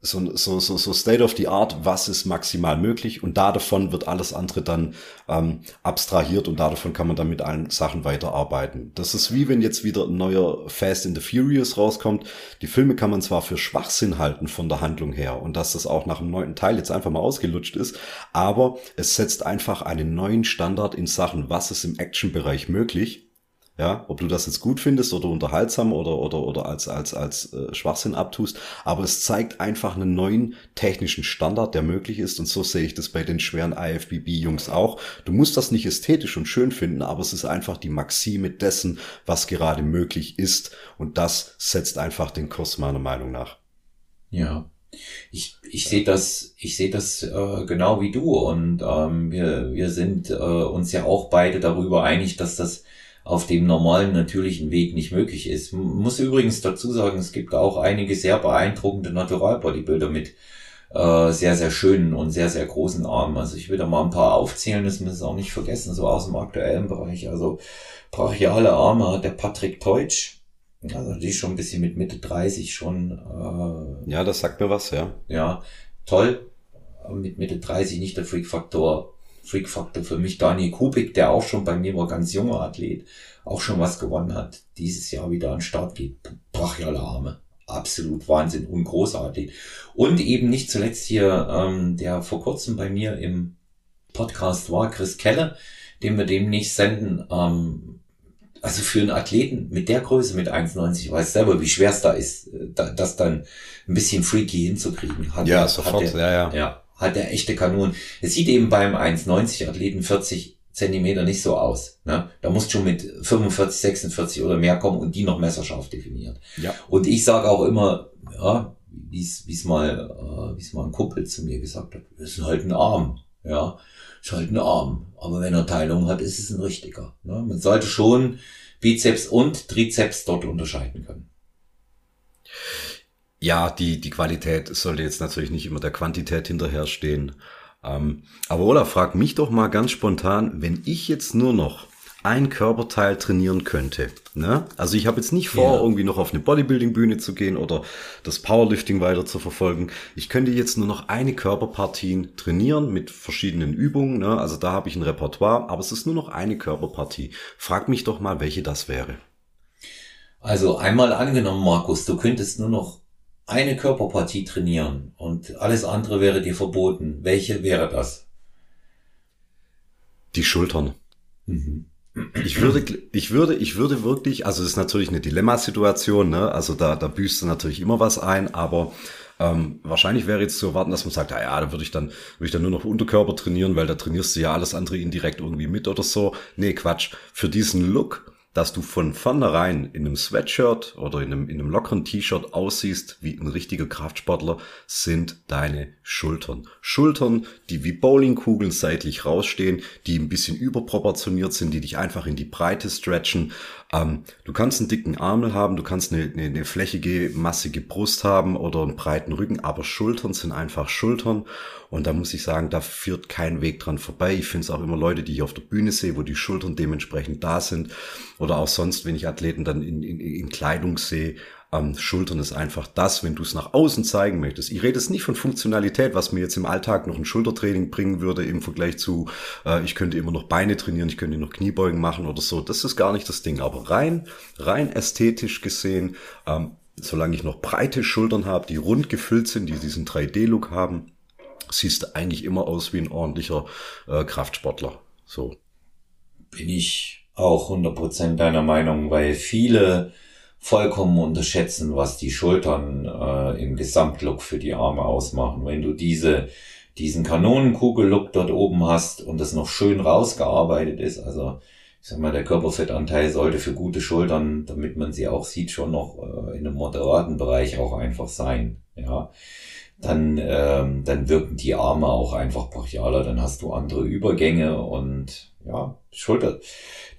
so, so, so, so State of the Art, was ist maximal möglich und da davon wird alles andere dann ähm, abstrahiert und davon kann man dann mit allen Sachen weiterarbeiten. Das ist wie wenn jetzt wieder ein neuer Fast in the Furious rauskommt. Die Filme kann man zwar für Schwachsinn halten von der Handlung her und dass das auch nach dem neunten Teil jetzt einfach mal ausgelutscht ist, aber es setzt einfach einen neuen Standard in Sachen, was ist im Actionbereich möglich ja, ob du das jetzt gut findest oder unterhaltsam oder, oder, oder als, als, als äh, Schwachsinn abtust. Aber es zeigt einfach einen neuen technischen Standard, der möglich ist. Und so sehe ich das bei den schweren IFBB-Jungs auch. Du musst das nicht ästhetisch und schön finden, aber es ist einfach die Maxime dessen, was gerade möglich ist. Und das setzt einfach den Kurs meiner Meinung nach. Ja, ich, ich sehe das, ich sehe das äh, genau wie du und ähm, wir, wir sind äh, uns ja auch beide darüber einig, dass das auf dem normalen natürlichen Weg nicht möglich ist. muss übrigens dazu sagen, es gibt auch einige sehr beeindruckende Natural-Bodybuilder mit äh, sehr, sehr schönen und sehr, sehr großen Armen. Also ich will da mal ein paar aufzählen, das müssen wir auch nicht vergessen, so aus dem aktuellen Bereich. Also brachiale Arme hat der Patrick Teutsch. Also die ist schon ein bisschen mit Mitte 30 schon. Äh, ja, das sagt mir was, ja. Ja, toll. Mit Mitte 30 nicht der Freak-Faktor Freak-Faktor für mich Daniel Kubik, der auch schon bei mir war, ganz junger Athlet, auch schon was gewonnen hat, dieses Jahr wieder an den Start geht. Brachiale Arme. Absolut Wahnsinn und großartig. Und eben nicht zuletzt hier, ähm, der vor kurzem bei mir im Podcast war, Chris Keller, den wir demnächst senden. Ähm, also für einen Athleten mit der Größe, mit 1,90, weiß selber, wie schwer es da ist, äh, das dann ein bisschen freaky hinzukriegen. Hat ja, sofort, der, ja, ja. Ja, hat er echte Kanonen. Es sieht eben beim 1,90 Athleten 40 Zentimeter nicht so aus. Ne? Da musst schon mit 45, 46 oder mehr kommen und die noch messerscharf definiert. Ja. Und ich sage auch immer, ja, wie es mal, äh, mal ein Kumpel zu mir gesagt hat, das ist halt ein Arm. Ja, ist halt ein Arm. Aber wenn er Teilung hat, ist es ein richtiger. Ne? Man sollte schon Bizeps und Trizeps dort unterscheiden können. Ja, die, die Qualität sollte jetzt natürlich nicht immer der Quantität hinterherstehen. Ähm, aber Olaf, frag mich doch mal ganz spontan, wenn ich jetzt nur noch ein Körperteil trainieren könnte. Ne? Also ich habe jetzt nicht vor, ja. irgendwie noch auf eine Bodybuilding-Bühne zu gehen oder das Powerlifting weiter zu verfolgen. Ich könnte jetzt nur noch eine Körperpartie trainieren mit verschiedenen Übungen. Ne? Also da habe ich ein Repertoire, aber es ist nur noch eine Körperpartie. Frag mich doch mal, welche das wäre. Also einmal angenommen, Markus, du könntest nur noch eine Körperpartie trainieren und alles andere wäre dir verboten, welche wäre das? Die Schultern. Mhm. Ich würde, ich würde, ich würde wirklich, also es ist natürlich eine Dilemmasituation, ne? Also da, da büßt du natürlich immer was ein, aber ähm, wahrscheinlich wäre jetzt zu erwarten, dass man sagt, ah ja, da würde ich dann, würde ich dann nur noch Unterkörper trainieren, weil da trainierst du ja alles andere indirekt irgendwie mit oder so. Nee, Quatsch. Für diesen Look dass du von vornherein in einem Sweatshirt oder in einem, in einem lockeren T-Shirt aussiehst wie ein richtiger Kraftsportler, sind deine Schultern. Schultern, die wie Bowlingkugeln seitlich rausstehen, die ein bisschen überproportioniert sind, die dich einfach in die Breite stretchen. Ähm, du kannst einen dicken Armel haben, du kannst eine, eine, eine flächige, massige Brust haben oder einen breiten Rücken, aber Schultern sind einfach Schultern. Und da muss ich sagen, da führt kein Weg dran vorbei. Ich finde es auch immer Leute, die ich auf der Bühne sehe, wo die Schultern dementsprechend da sind. Oder auch sonst, wenn ich Athleten dann in, in, in Kleidung sehe. Ähm, Schultern ist einfach das, wenn du es nach außen zeigen möchtest. Ich rede jetzt nicht von Funktionalität, was mir jetzt im Alltag noch ein Schultertraining bringen würde im Vergleich zu, äh, ich könnte immer noch Beine trainieren, ich könnte noch Kniebeugen machen oder so. Das ist gar nicht das Ding. Aber rein, rein ästhetisch gesehen, ähm, solange ich noch breite Schultern habe, die rund gefüllt sind, die diesen 3D-Look haben, siehst du eigentlich immer aus wie ein ordentlicher äh, Kraftsportler. So. Bin ich auch 100% deiner Meinung, weil viele vollkommen unterschätzen, was die Schultern äh, im Gesamtlook für die Arme ausmachen. Wenn du diese, diesen Kanonenkugellook dort oben hast und das noch schön rausgearbeitet ist, also ich sag mal, der Körperfettanteil sollte für gute Schultern, damit man sie auch sieht, schon noch äh, in einem moderaten Bereich auch einfach sein. Ja, dann, ähm, dann wirken die Arme auch einfach brachialer, dann hast du andere Übergänge und ja, Schulter.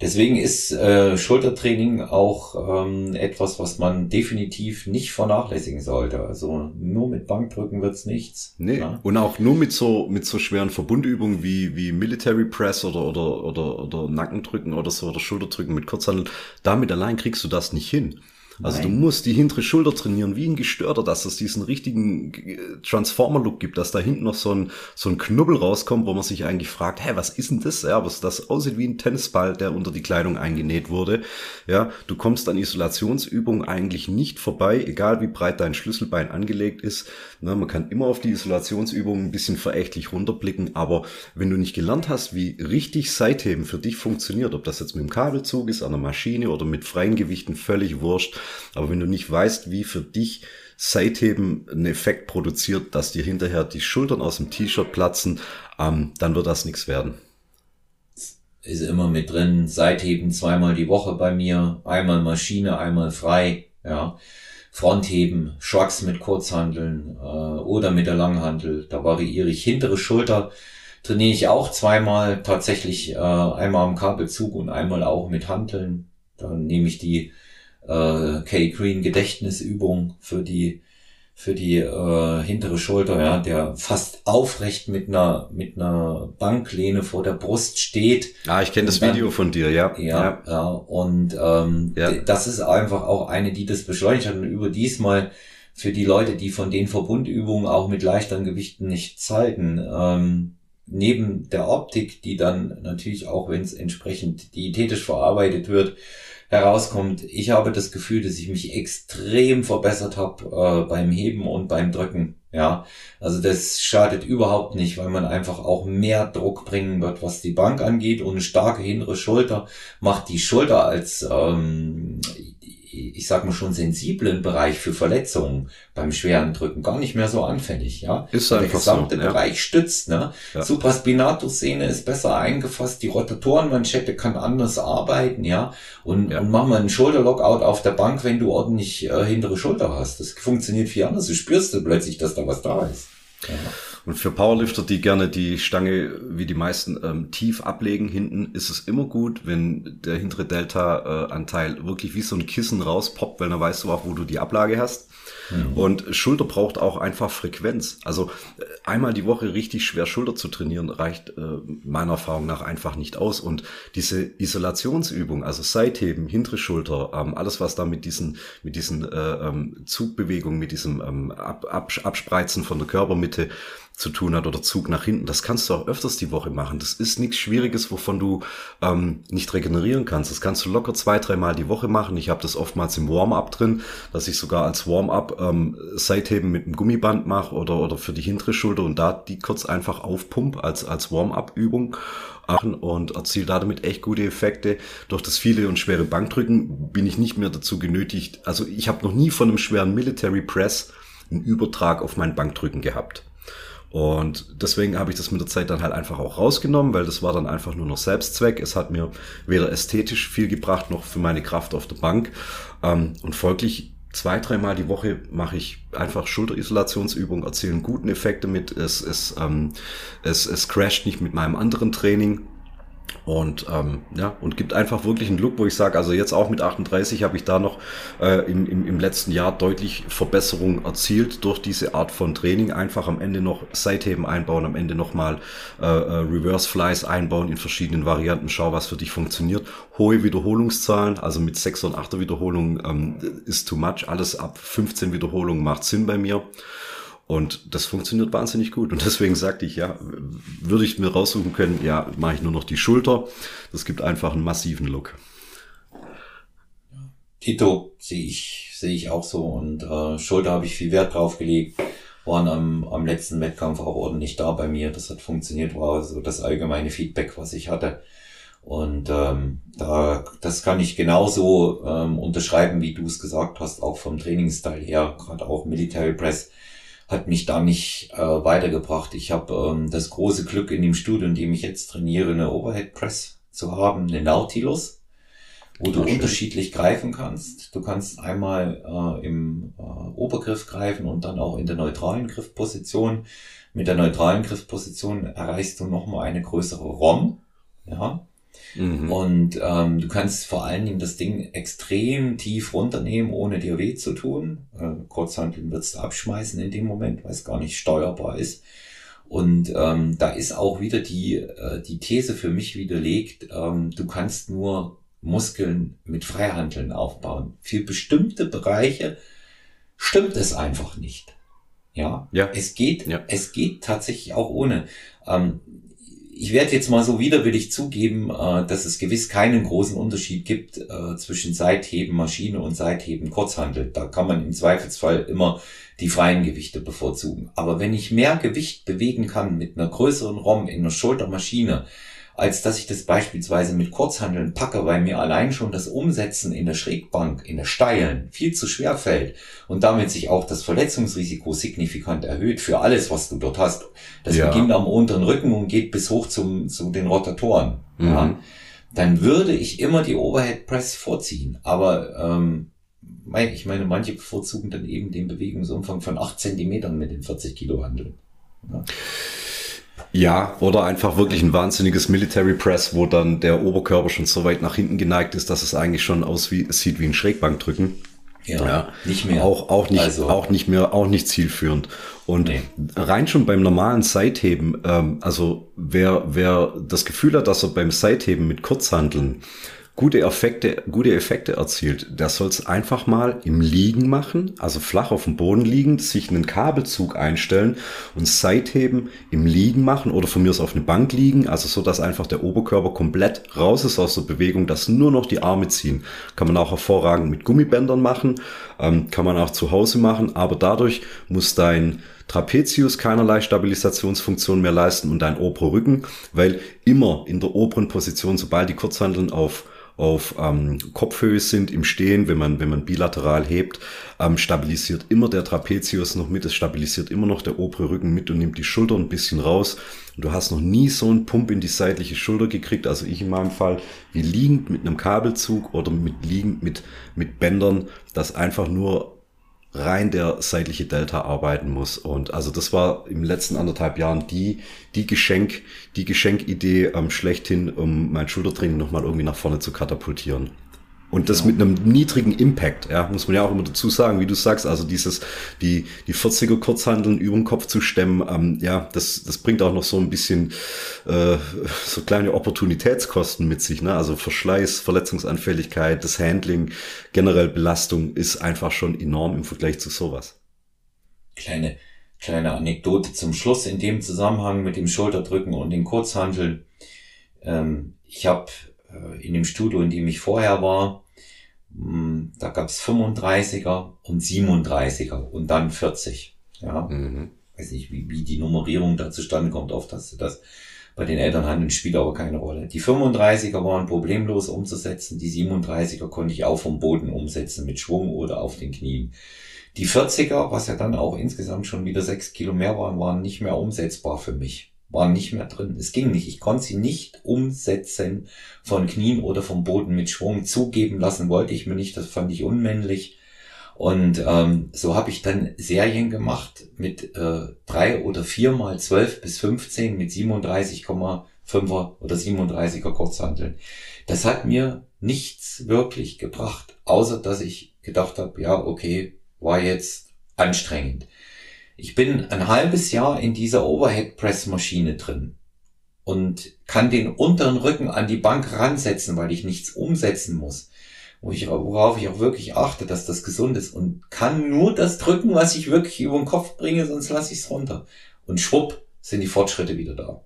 Deswegen ist äh, Schultertraining auch ähm, etwas, was man definitiv nicht vernachlässigen sollte. Also nur mit Bankdrücken wird's nichts. Nee, ja? und auch nur mit so mit so schweren Verbundübungen wie wie Military Press oder oder oder oder Nackendrücken oder so oder Schulterdrücken mit Kurzhandel. Damit allein kriegst du das nicht hin. Also Nein. du musst die hintere Schulter trainieren, wie ein Gestörter, dass es diesen richtigen äh, Transformer-Look gibt, dass da hinten noch so ein, so ein Knubbel rauskommt, wo man sich eigentlich fragt, hä, was ist denn das? Ja, was das aussieht wie ein Tennisball, der unter die Kleidung eingenäht wurde. Ja, du kommst an Isolationsübungen eigentlich nicht vorbei, egal wie breit dein Schlüsselbein angelegt ist. Na, man kann immer auf die Isolationsübungen ein bisschen verächtlich runterblicken, aber wenn du nicht gelernt hast, wie richtig Seitheben für dich funktioniert, ob das jetzt mit dem Kabelzug ist, an der Maschine oder mit freien Gewichten, völlig wurscht, aber wenn du nicht weißt, wie für dich Seitheben einen Effekt produziert, dass dir hinterher die Schultern aus dem T-Shirt platzen, ähm, dann wird das nichts werden. Ist immer mit drin, Seitheben zweimal die Woche bei mir, einmal Maschine, einmal frei, ja. Frontheben, Shrugs mit Kurzhandeln äh, oder mit der Langhandel, da variiere ich. Hintere Schulter trainiere ich auch zweimal, tatsächlich äh, einmal am Kabelzug und einmal auch mit Hanteln. Dann nehme ich die äh, Kay Green Gedächtnisübung für die für die äh, hintere Schulter, ja, der fast aufrecht mit einer mit einer Banklehne vor der Brust steht. Ah, ich kenne das dann, Video von dir, ja. Ja, ja, ja und ähm, ja. das ist einfach auch eine, die das beschleunigt hat und überdies mal für die Leute, die von den Verbundübungen auch mit leichteren Gewichten nichts halten, ähm, neben der Optik, die dann natürlich auch, wenn es entsprechend diätetisch verarbeitet wird, herauskommt. Ich habe das Gefühl, dass ich mich extrem verbessert habe äh, beim Heben und beim Drücken. Ja, also das schadet überhaupt nicht, weil man einfach auch mehr Druck bringen wird, was die Bank angeht. Und eine starke hintere Schulter macht die Schulter als ähm, ich sag mal schon sensiblen Bereich für Verletzungen beim schweren Drücken gar nicht mehr so anfällig, ja. Ist einfach Der gesamte so, ja. Bereich stützt, ne. Ja. Supraspinatus-Szene ist besser eingefasst, die Rotatorenmanschette kann anders arbeiten, ja. Und, ja. und mach mal einen Schulterlockout auf der Bank, wenn du ordentlich äh, hintere Schulter hast. Das funktioniert viel anders. Du spürst du plötzlich, dass da was da ist. Ja. Und für Powerlifter, die gerne die Stange wie die meisten ähm, tief ablegen hinten, ist es immer gut, wenn der hintere Delta-Anteil wirklich wie so ein Kissen rauspoppt, weil dann weißt du auch, wo du die Ablage hast. Mhm. Und Schulter braucht auch einfach Frequenz. Also äh, einmal die Woche richtig schwer Schulter zu trainieren, reicht äh, meiner Erfahrung nach einfach nicht aus. Und diese Isolationsübung, also Seitheben, hintere Schulter, ähm, alles was da mit diesen, mit diesen äh, ähm, Zugbewegungen, mit diesem ähm, Ab Abspreizen von der Körpermitte, zu tun hat oder Zug nach hinten. Das kannst du auch öfters die Woche machen. Das ist nichts Schwieriges, wovon du ähm, nicht regenerieren kannst. Das kannst du locker zwei, dreimal die Woche machen. Ich habe das oftmals im Warm-up drin, dass ich sogar als Warm-up ähm, Seitheben mit einem Gummiband mache oder, oder für die hintere Schulter und da die kurz einfach aufpump als, als Warm-up-Übung und erziele damit echt gute Effekte. Durch das viele und schwere Bankdrücken bin ich nicht mehr dazu genötigt. Also ich habe noch nie von einem schweren Military Press einen Übertrag auf mein Bankdrücken gehabt. Und deswegen habe ich das mit der Zeit dann halt einfach auch rausgenommen, weil das war dann einfach nur noch Selbstzweck. Es hat mir weder ästhetisch viel gebracht, noch für meine Kraft auf der Bank. Ähm, und folglich zwei, dreimal die Woche mache ich einfach Schulterisolationsübungen, erzielen guten Effekte mit. Es, es, ähm, es, es crasht nicht mit meinem anderen Training. Und ähm, ja, und gibt einfach wirklich einen Look, wo ich sage, also jetzt auch mit 38 habe ich da noch äh, im, im, im letzten Jahr deutlich Verbesserungen erzielt durch diese Art von Training. Einfach am Ende noch Seitheben einbauen, am Ende nochmal äh, äh, Reverse Flies einbauen in verschiedenen Varianten. Schau, was für dich funktioniert. Hohe Wiederholungszahlen, also mit 6 und 8er Wiederholungen ähm, ist too much. Alles ab 15 Wiederholungen macht Sinn bei mir. Und das funktioniert wahnsinnig gut. Und deswegen sagte ich, ja, würde ich mir raussuchen können, ja, mache ich nur noch die Schulter. Das gibt einfach einen massiven Look. Tito sehe ich, sehe ich auch so. Und äh, Schulter habe ich viel Wert drauf gelegt. Waren am, am letzten Wettkampf auch ordentlich da bei mir. Das hat funktioniert, war so das allgemeine Feedback, was ich hatte. Und ähm, da, das kann ich genauso ähm, unterschreiben, wie du es gesagt hast, auch vom Trainingsteil her, gerade auch Military Press hat mich da nicht äh, weitergebracht. Ich habe ähm, das große Glück in dem Studio, in dem ich jetzt trainiere, eine Overhead Press zu haben, eine Nautilus. wo du unterschiedlich greifen kannst. Du kannst einmal äh, im äh, Obergriff greifen und dann auch in der neutralen Griffposition. Mit der neutralen Griffposition erreichst du nochmal eine größere ROM. Ja. Mhm. Und ähm, du kannst vor allen Dingen das Ding extrem tief runternehmen, ohne dir weh zu tun. Äh, Kurzhanteln würdest du abschmeißen in dem Moment, weil es gar nicht steuerbar ist. Und ähm, da ist auch wieder die, äh, die These für mich widerlegt, ähm, du kannst nur Muskeln mit Freihandeln aufbauen. Für bestimmte Bereiche stimmt es einfach nicht. Ja, ja. es geht, ja. es geht tatsächlich auch ohne. Ähm, ich werde jetzt mal so widerwillig zugeben, äh, dass es gewiss keinen großen Unterschied gibt äh, zwischen Seitheben Maschine und Seitheben Kurzhandel. Da kann man im Zweifelsfall immer die freien Gewichte bevorzugen. Aber wenn ich mehr Gewicht bewegen kann mit einer größeren ROM in einer Schultermaschine, als dass ich das beispielsweise mit Kurzhandeln packe, weil mir allein schon das Umsetzen in der Schrägbank, in der steilen, viel zu schwer fällt und damit sich auch das Verletzungsrisiko signifikant erhöht für alles, was du dort hast. Das ja. beginnt am unteren Rücken und geht bis hoch zum, zu den Rotatoren. Mhm. Ja. Dann würde ich immer die Overhead Press vorziehen. Aber ähm, ich meine, manche bevorzugen dann eben den Bewegungsumfang von acht Zentimetern mit den 40 Kilo Handeln. Ja. Ja, oder einfach wirklich ein wahnsinniges Military Press, wo dann der Oberkörper schon so weit nach hinten geneigt ist, dass es eigentlich schon aussieht wie ein Schrägbankdrücken. Ja, ja, nicht mehr. Auch, auch nicht, also. auch nicht mehr, auch nicht zielführend. Und nee. rein schon beim normalen Seitheben, ähm, also wer, wer das Gefühl hat, dass er beim Seitheben mit Kurzhandeln gute Effekte, gute Effekte erzielt, der soll es einfach mal im Liegen machen, also flach auf dem Boden liegen, sich einen Kabelzug einstellen und Seitheben im Liegen machen oder von mir aus auf eine Bank liegen, also so, dass einfach der Oberkörper komplett raus ist aus der Bewegung, dass nur noch die Arme ziehen. Kann man auch hervorragend mit Gummibändern machen, ähm, kann man auch zu Hause machen, aber dadurch muss dein Trapezius keinerlei Stabilisationsfunktion mehr leisten und dein oberer Rücken, weil immer in der oberen Position, sobald die Kurzhandeln auf auf ähm, Kopfhöhe sind im Stehen, wenn man, wenn man bilateral hebt, ähm, stabilisiert immer der Trapezius noch mit, es stabilisiert immer noch der obere Rücken mit und nimmt die Schulter ein bisschen raus. Und du hast noch nie so einen Pump in die seitliche Schulter gekriegt, also ich in meinem Fall, wie liegend mit einem Kabelzug oder mit liegend mit, mit Bändern, das einfach nur rein der seitliche Delta arbeiten muss. Und also das war im letzten anderthalb Jahren die, die Geschenk, die Geschenkidee ähm, schlechthin, um mein Schultertraining nochmal irgendwie nach vorne zu katapultieren. Und das mit einem niedrigen Impact, ja, muss man ja auch immer dazu sagen, wie du sagst, also dieses, die, die 40er Kurzhandeln über den Kopf zu stemmen, ähm, ja, das, das bringt auch noch so ein bisschen äh, so kleine Opportunitätskosten mit sich, ne? Also Verschleiß, Verletzungsanfälligkeit, das Handling, generell Belastung ist einfach schon enorm im Vergleich zu sowas. Kleine, kleine Anekdote zum Schluss in dem Zusammenhang mit dem Schulterdrücken und den Kurzhandeln. Ähm, ich habe äh, in dem Studio, in dem ich vorher war, da gab's 35er und 37er und dann 40. Ja. Mhm. Weiß nicht, wie, wie die Nummerierung da zustande kommt, oft du das bei den Elternhandeln spielt aber keine Rolle. Die 35er waren problemlos umzusetzen, die 37er konnte ich auch vom Boden umsetzen mit Schwung oder auf den Knien. Die 40er, was ja dann auch insgesamt schon wieder sechs Kilo mehr waren, waren nicht mehr umsetzbar für mich war nicht mehr drin. Es ging nicht. Ich konnte sie nicht umsetzen von Knien oder vom Boden mit Schwung. Zugeben lassen wollte ich mir nicht. Das fand ich unmännlich. Und ähm, so habe ich dann Serien gemacht mit äh, drei oder vier mal zwölf bis 15 mit 37,5er oder 37er Kurzhanteln. Das hat mir nichts wirklich gebracht, außer dass ich gedacht habe, ja, okay, war jetzt anstrengend. Ich bin ein halbes Jahr in dieser Overhead Press Maschine drin und kann den unteren Rücken an die Bank ransetzen, weil ich nichts umsetzen muss. Worauf ich auch wirklich achte, dass das gesund ist und kann nur das drücken, was ich wirklich über den Kopf bringe, sonst lasse ich es runter. Und schwupp sind die Fortschritte wieder da.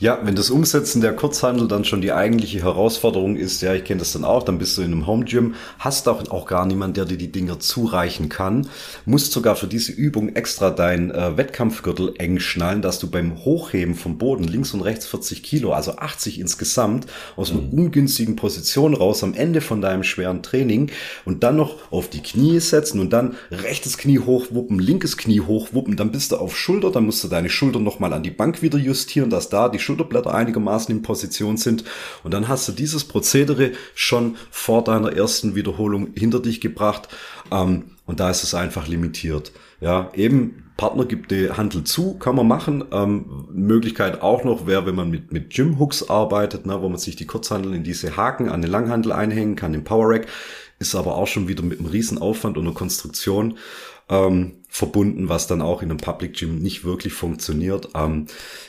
Ja, wenn das Umsetzen der Kurzhandel dann schon die eigentliche Herausforderung ist, ja, ich kenne das dann auch, dann bist du in einem Home Gym, hast auch, auch gar niemand, der dir die Dinger zureichen kann, musst sogar für diese Übung extra dein äh, Wettkampfgürtel eng schnallen, dass du beim Hochheben vom Boden links und rechts 40 Kilo, also 80 insgesamt, aus einer mhm. ungünstigen Position raus am Ende von deinem schweren Training und dann noch auf die Knie setzen und dann rechtes Knie hochwuppen, linkes Knie hochwuppen, dann bist du auf Schulter, dann musst du deine Schulter nochmal an die Bank wieder justieren, dass da die Schulterblätter einigermaßen in Position sind. Und dann hast du dieses Prozedere schon vor deiner ersten Wiederholung hinter dich gebracht. Ähm, und da ist es einfach limitiert. Ja, eben Partner gibt die Handel zu, kann man machen. Ähm, Möglichkeit auch noch wäre, wenn man mit, mit Gym Hooks arbeitet, ne, wo man sich die Kurzhandel in diese Haken an den Langhandel einhängen kann, im Power Rack. Ist aber auch schon wieder mit einem riesen Aufwand und einer Konstruktion ähm, verbunden, was dann auch in einem Public Gym nicht wirklich funktioniert. Ähm,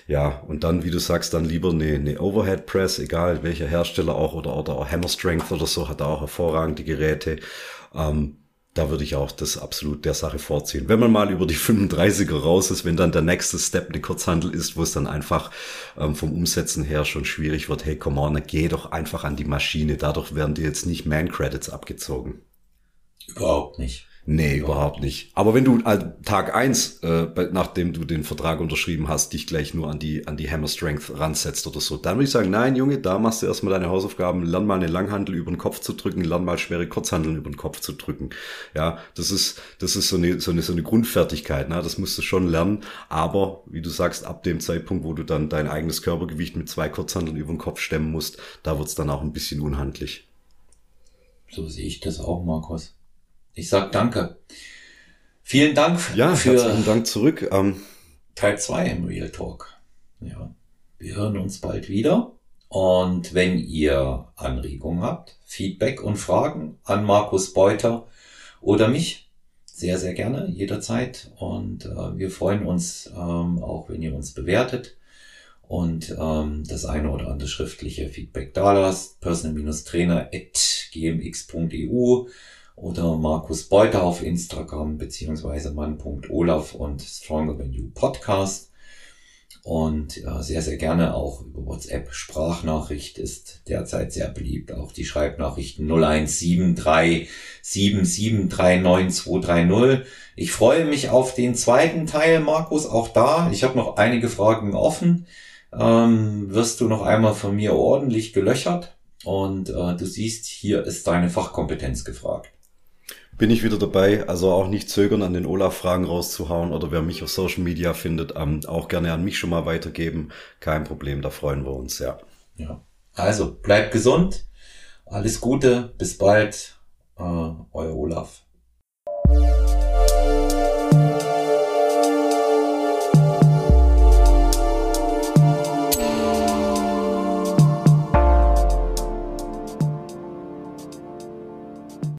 ja, und dann, wie du sagst, dann lieber eine, eine Overhead Press, egal welcher Hersteller auch oder, oder auch Hammer Strength oder so, hat auch hervorragende Geräte. Ähm, da würde ich auch das absolut der Sache vorziehen. Wenn man mal über die 35er raus ist, wenn dann der nächste Step eine Kurzhandel ist, wo es dann einfach ähm, vom Umsetzen her schon schwierig wird, hey, come on, geh doch einfach an die Maschine. Dadurch werden dir jetzt nicht Man-Credits abgezogen. Überhaupt nicht. Nee, überhaupt nicht. Aber wenn du Tag eins, äh, nachdem du den Vertrag unterschrieben hast, dich gleich nur an die, an die Hammer Strength ransetzt oder so, dann würde ich sagen, nein, Junge, da machst du erstmal deine Hausaufgaben, lern mal eine Langhandel über den Kopf zu drücken, lern mal schwere Kurzhandeln über den Kopf zu drücken. Ja, das ist, das ist so eine, so eine, so eine Grundfertigkeit, ne? das musst du schon lernen. Aber, wie du sagst, ab dem Zeitpunkt, wo du dann dein eigenes Körpergewicht mit zwei Kurzhandeln über den Kopf stemmen musst, da wird's dann auch ein bisschen unhandlich. So sehe ich das auch, Markus. Ich sag danke. Vielen Dank ja, für herzlichen Dank zurück. Ähm, Teil 2 im Real Talk. Ja, wir hören uns bald wieder. Und wenn ihr Anregungen habt, Feedback und Fragen an Markus Beuter oder mich, sehr, sehr gerne, jederzeit. Und äh, wir freuen uns ähm, auch, wenn ihr uns bewertet und ähm, das eine oder andere schriftliche Feedback da lasst. personal-trainer.gmx.eu oder Markus Beuter auf Instagram beziehungsweise mann.olaf und Stronger Than You Podcast. Und äh, sehr, sehr gerne auch über WhatsApp. Sprachnachricht ist derzeit sehr beliebt. Auch die Schreibnachrichten 01737739230. Ich freue mich auf den zweiten Teil, Markus, auch da. Ich habe noch einige Fragen offen. Ähm, wirst du noch einmal von mir ordentlich gelöchert. Und äh, du siehst, hier ist deine Fachkompetenz gefragt bin ich wieder dabei. Also auch nicht zögern, an den Olaf-Fragen rauszuhauen oder wer mich auf Social Media findet, ähm, auch gerne an mich schon mal weitergeben. Kein Problem, da freuen wir uns, ja. Ja. Also, bleibt gesund. Alles Gute. Bis bald. Äh, euer Olaf.